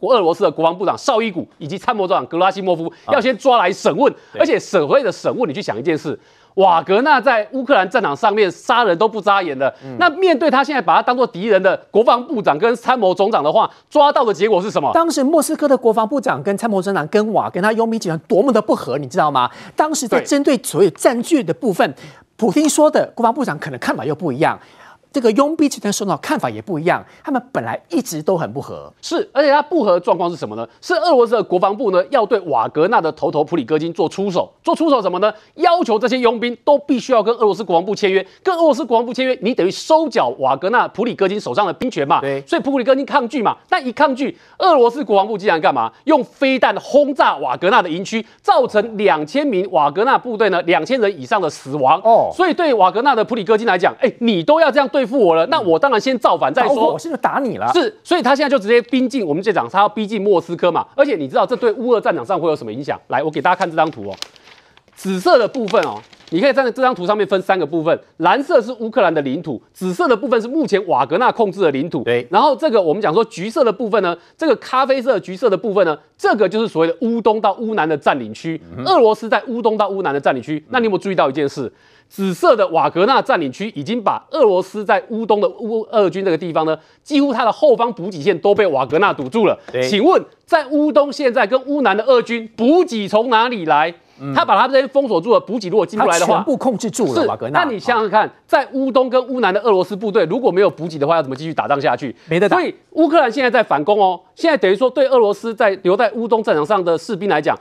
俄罗斯的国防部长绍伊古以及参谋长格拉西莫夫，要先抓来审问。而且所谓的审问，你去想一件事。瓦格纳在乌克兰战场上面杀人都不眨眼的，嗯、那面对他现在把他当做敌人的国防部长跟参谋总长的话，抓到的结果是什么？当时莫斯科的国防部长跟参谋总长跟瓦格纳佣兵集团多么的不合，你知道吗？当时在针对所有占据的部分，普京说的国防部长可能看法又不一样。这个佣兵集团首脑看法也不一样，他们本来一直都很不和，是，而且他不和的状况是什么呢？是俄罗斯的国防部呢要对瓦格纳的头头普里戈金做出手，做出手什么呢？要求这些佣兵都必须要跟俄罗斯国防部签约，跟俄罗斯国防部签约，你等于收缴瓦格纳普里戈金手上的兵权嘛？对，所以普里戈金抗拒嘛，但一抗拒，俄罗斯国防部竟然干嘛？用飞弹轰炸瓦格纳的营区，造成两千名瓦格纳部队呢两千人以上的死亡。哦，所以对瓦格纳的普里戈金来讲，哎，你都要这样对。对付我了，那我当然先造反再说。我现在打你了，是，所以他现在就直接逼近我们这场，他要逼近莫斯科嘛。而且你知道这对乌俄战场上会有什么影响？来，我给大家看这张图哦，紫色的部分哦，你可以在这张图上面分三个部分，蓝色是乌克兰的领土，紫色的部分是目前瓦格纳控制的领土。对，然后这个我们讲说橘色的部分呢，这个咖啡色、橘色的部分呢，这个就是所谓的乌东到乌南的占领区，嗯、俄罗斯在乌东到乌南的占领区。那你有没有注意到一件事？紫色的瓦格纳占领区已经把俄罗斯在乌东的乌俄军这个地方呢，几乎它的后方补给线都被瓦格纳堵住了。请问，在乌东现在跟乌南的俄军补给从哪里来？他把他这边封锁住了，补给如果进不来的话，全部控制住了。瓦格纳，那你想想看，在乌东跟乌南的俄罗斯部队如果没有补给的话，要怎么继续打仗下去？没得打。所以乌克兰现在在反攻哦，现在等于说对俄罗斯在留在乌东战场上的士兵来讲。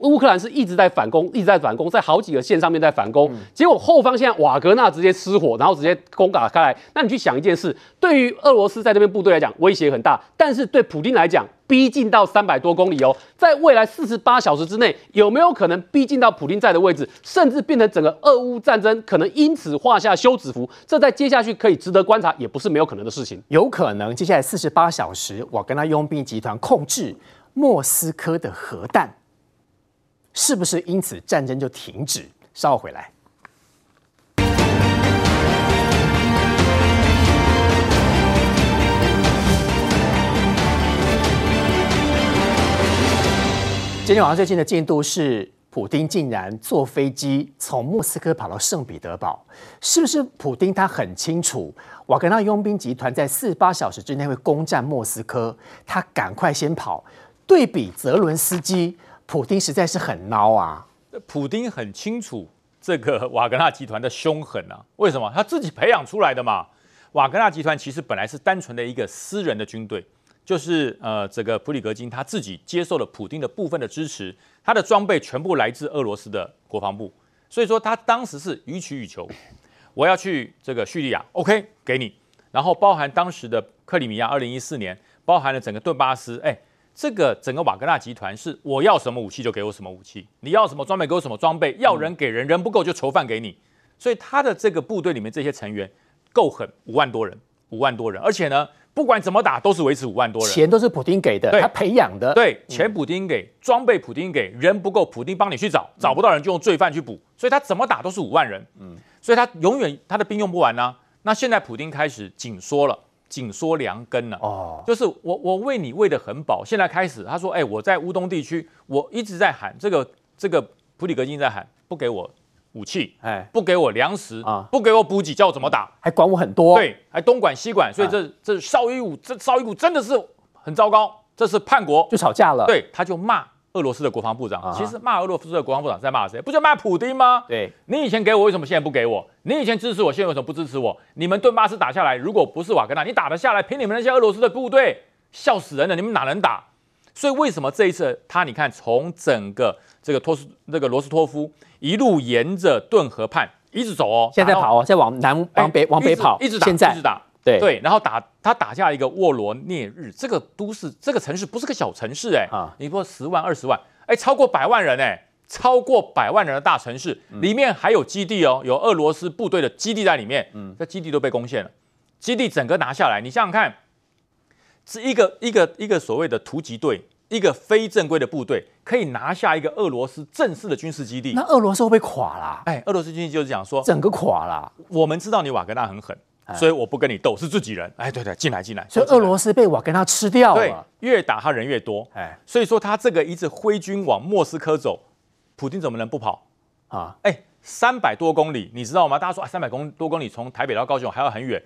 乌克兰是一直在反攻，一直在反攻，在好几个线上面在反攻。结果后方现在瓦格纳直接失火，然后直接攻打开来。那你去想一件事，对于俄罗斯在这边部队来讲威胁很大，但是对普京来讲，逼近到三百多公里哦，在未来四十八小时之内，有没有可能逼近到普京在的位置，甚至变成整个俄乌战争可能因此画下休止符？这在接下去可以值得观察，也不是没有可能的事情。有可能接下来四十八小时，瓦格纳佣兵集团控制莫斯科的核弹。是不是因此战争就停止？稍后回来。今天晚上最近的进度是，普丁竟然坐飞机从莫斯科跑到圣彼得堡，是不是？普丁他很清楚，瓦格纳佣兵集团在四十八小时之内会攻占莫斯科，他赶快先跑。对比泽伦斯基。普丁实在是很孬啊！普丁很清楚这个瓦格纳集团的凶狠啊，为什么？他自己培养出来的嘛。瓦格纳集团其实本来是单纯的一个私人的军队，就是呃，这个普里格金他自己接受了普丁的部分的支持，他的装备全部来自俄罗斯的国防部，所以说他当时是予取予求，我要去这个叙利亚，OK，给你，然后包含当时的克里米亚，二零一四年，包含了整个顿巴斯，哎。这个整个瓦格纳集团是我要什么武器就给我什么武器，你要什么装备给我什么装备，要人给人，人不够就囚犯给你。所以他的这个部队里面这些成员够狠，五万多人，五万多人，而且呢，不管怎么打都是维持五万多人，钱都是普丁给的，他培养的，对，钱普丁给，装备普丁给，人不够普丁帮你去找，找不到人就用罪犯去补，所以他怎么打都是五万人，嗯，所以他永远他的兵用不完呢、啊。那现在普丁开始紧缩了。紧缩粮根了。哦，就是我我喂你喂得很饱，现在开始他说，哎，我在乌东地区，我一直在喊这个这个普里格金在喊，不给我武器，哎，不给我粮食啊，不给我补给，叫我怎么打？还管我很多，对，还东管西管，所以这这绍伊古这绍伊古真的是很糟糕，这是叛国，就吵架了，对，他就骂。俄罗斯的国防部长，其实骂俄罗斯的国防部长在骂谁？不就骂普丁吗？对，你以前给我，为什么现在不给我？你以前支持我，现在为什么不支持我？你们顿巴斯打下来，如果不是瓦格纳，你打得下来？凭你们那些俄罗斯的部队，笑死人了！你们哪能打？所以为什么这一次他，你看从整个这个托斯那个罗斯托夫一路沿着顿河畔一直走哦，现在跑哦，在往南往北往北跑，一直打，一直打。对对，然后打他打下一个沃罗涅日这个都市，这个城市不是个小城市哎，啊，你说十万二十万，哎，超过百万人哎，超过百万人的大城市，里面还有基地哦，有俄罗斯部队的基地在里面，嗯，这基地都被攻陷了，基地整个拿下来，你想想看，是一个一个一个所谓的突击队，一个非正规的部队，可以拿下一个俄罗斯正式的军事基地，那俄罗斯会不会垮啦？哎，俄罗斯军事就是讲说，整个垮啦，我们知道你瓦格纳很狠。所以我不跟你斗，是自己人。哎，对对，进来进来。所以俄罗斯被瓦格纳吃掉了。对，越打他人越多。哎，所以说他这个一直挥军往莫斯科走，普京怎么能不跑啊？哎，三百多公里，你知道吗？大家说啊，三百公多公里从台北到高雄还要很远。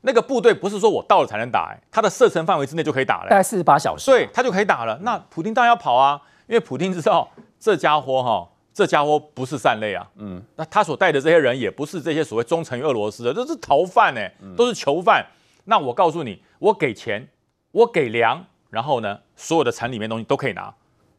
那个部队不是说我到了才能打，哎，他的射程范围之内就可以打了，大概四十八小时，对，他就可以打了。那普京当然要跑啊，因为普京知道这家伙哈。这家伙不是善类啊，嗯，那他所带的这些人也不是这些所谓忠诚于俄罗斯的，这是逃犯呢，都是囚犯。那我告诉你，我给钱，我给粮，然后呢，所有的城里面东西都可以拿，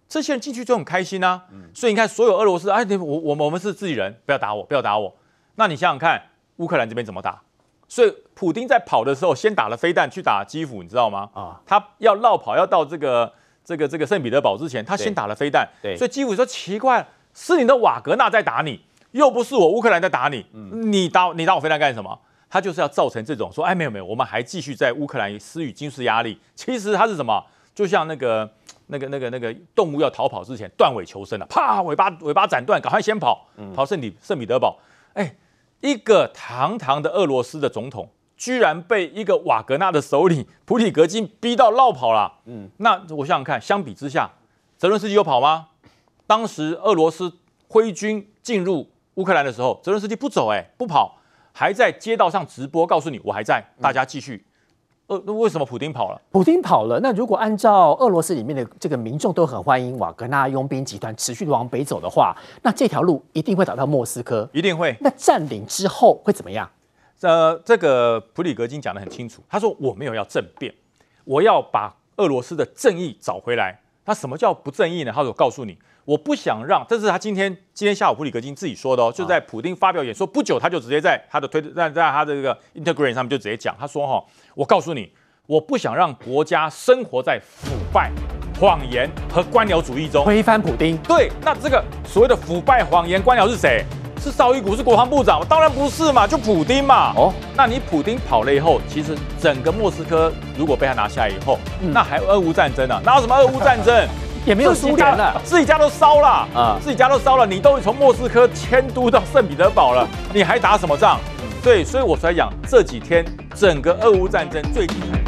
这些人进去就很开心啊。所以你看，所有俄罗斯，哎，我我我们是自己人，不要打我，不要打我。那你想想看，乌克兰这边怎么打？所以普丁在跑的时候，先打了飞弹去打基辅，你知道吗？啊，他要绕跑，要到这个这个这个圣彼得堡之前，他先打了飞弹。对，所以基辅说奇怪。是你的瓦格纳在打你，又不是我乌克兰在打你。嗯、你打你打我飞弹干什么？他就是要造成这种说，哎，没有没有，我们还继续在乌克兰施予军事压力。其实他是什么？就像那个那个那个那个动物要逃跑之前断尾求生了，啪，尾巴尾巴斩断，赶快先跑，跑圣彼圣彼得堡。哎，一个堂堂的俄罗斯的总统，居然被一个瓦格纳的首领普里格金逼到落跑了。嗯，那我想想看，相比之下，泽伦斯基有跑吗？当时俄罗斯挥军进入乌克兰的时候，泽伦斯基不走、欸，哎，不跑，还在街道上直播，告诉你我还在，大家继续。呃，那为什么普丁跑了？普丁跑了，那如果按照俄罗斯里面的这个民众都很欢迎瓦格纳佣兵集团持续往北走的话，那这条路一定会打到莫斯科，一定会。那占领之后会怎么样？呃，这个普里格金讲得很清楚，他说我没有要政变，我要把俄罗斯的正义找回来。那什么叫不正义呢？他说我告诉你。我不想让，这是他今天今天下午普里格金自己说的哦，就在普丁发表演说不久，他就直接在他的推特在在他的这个 Instagram 上面就直接讲，他说哈，我告诉你，我不想让国家生活在腐败、谎言和官僚主义中，推翻普丁。对，那这个所谓的腐败、谎言、官僚是谁？是绍伊古，是国防部长？当然不是嘛，就普丁嘛。哦，那你普丁跑了以后，其实整个莫斯科如果被他拿下来以后，嗯、那还有俄乌战争呢、啊？哪有什么俄乌战争？也没有苏联了，自己家都烧了啊！自己家都烧了，你都从莫斯科迁都到圣彼得堡了，你还打什么仗？对，所以我才讲这几天整个俄乌战争最近。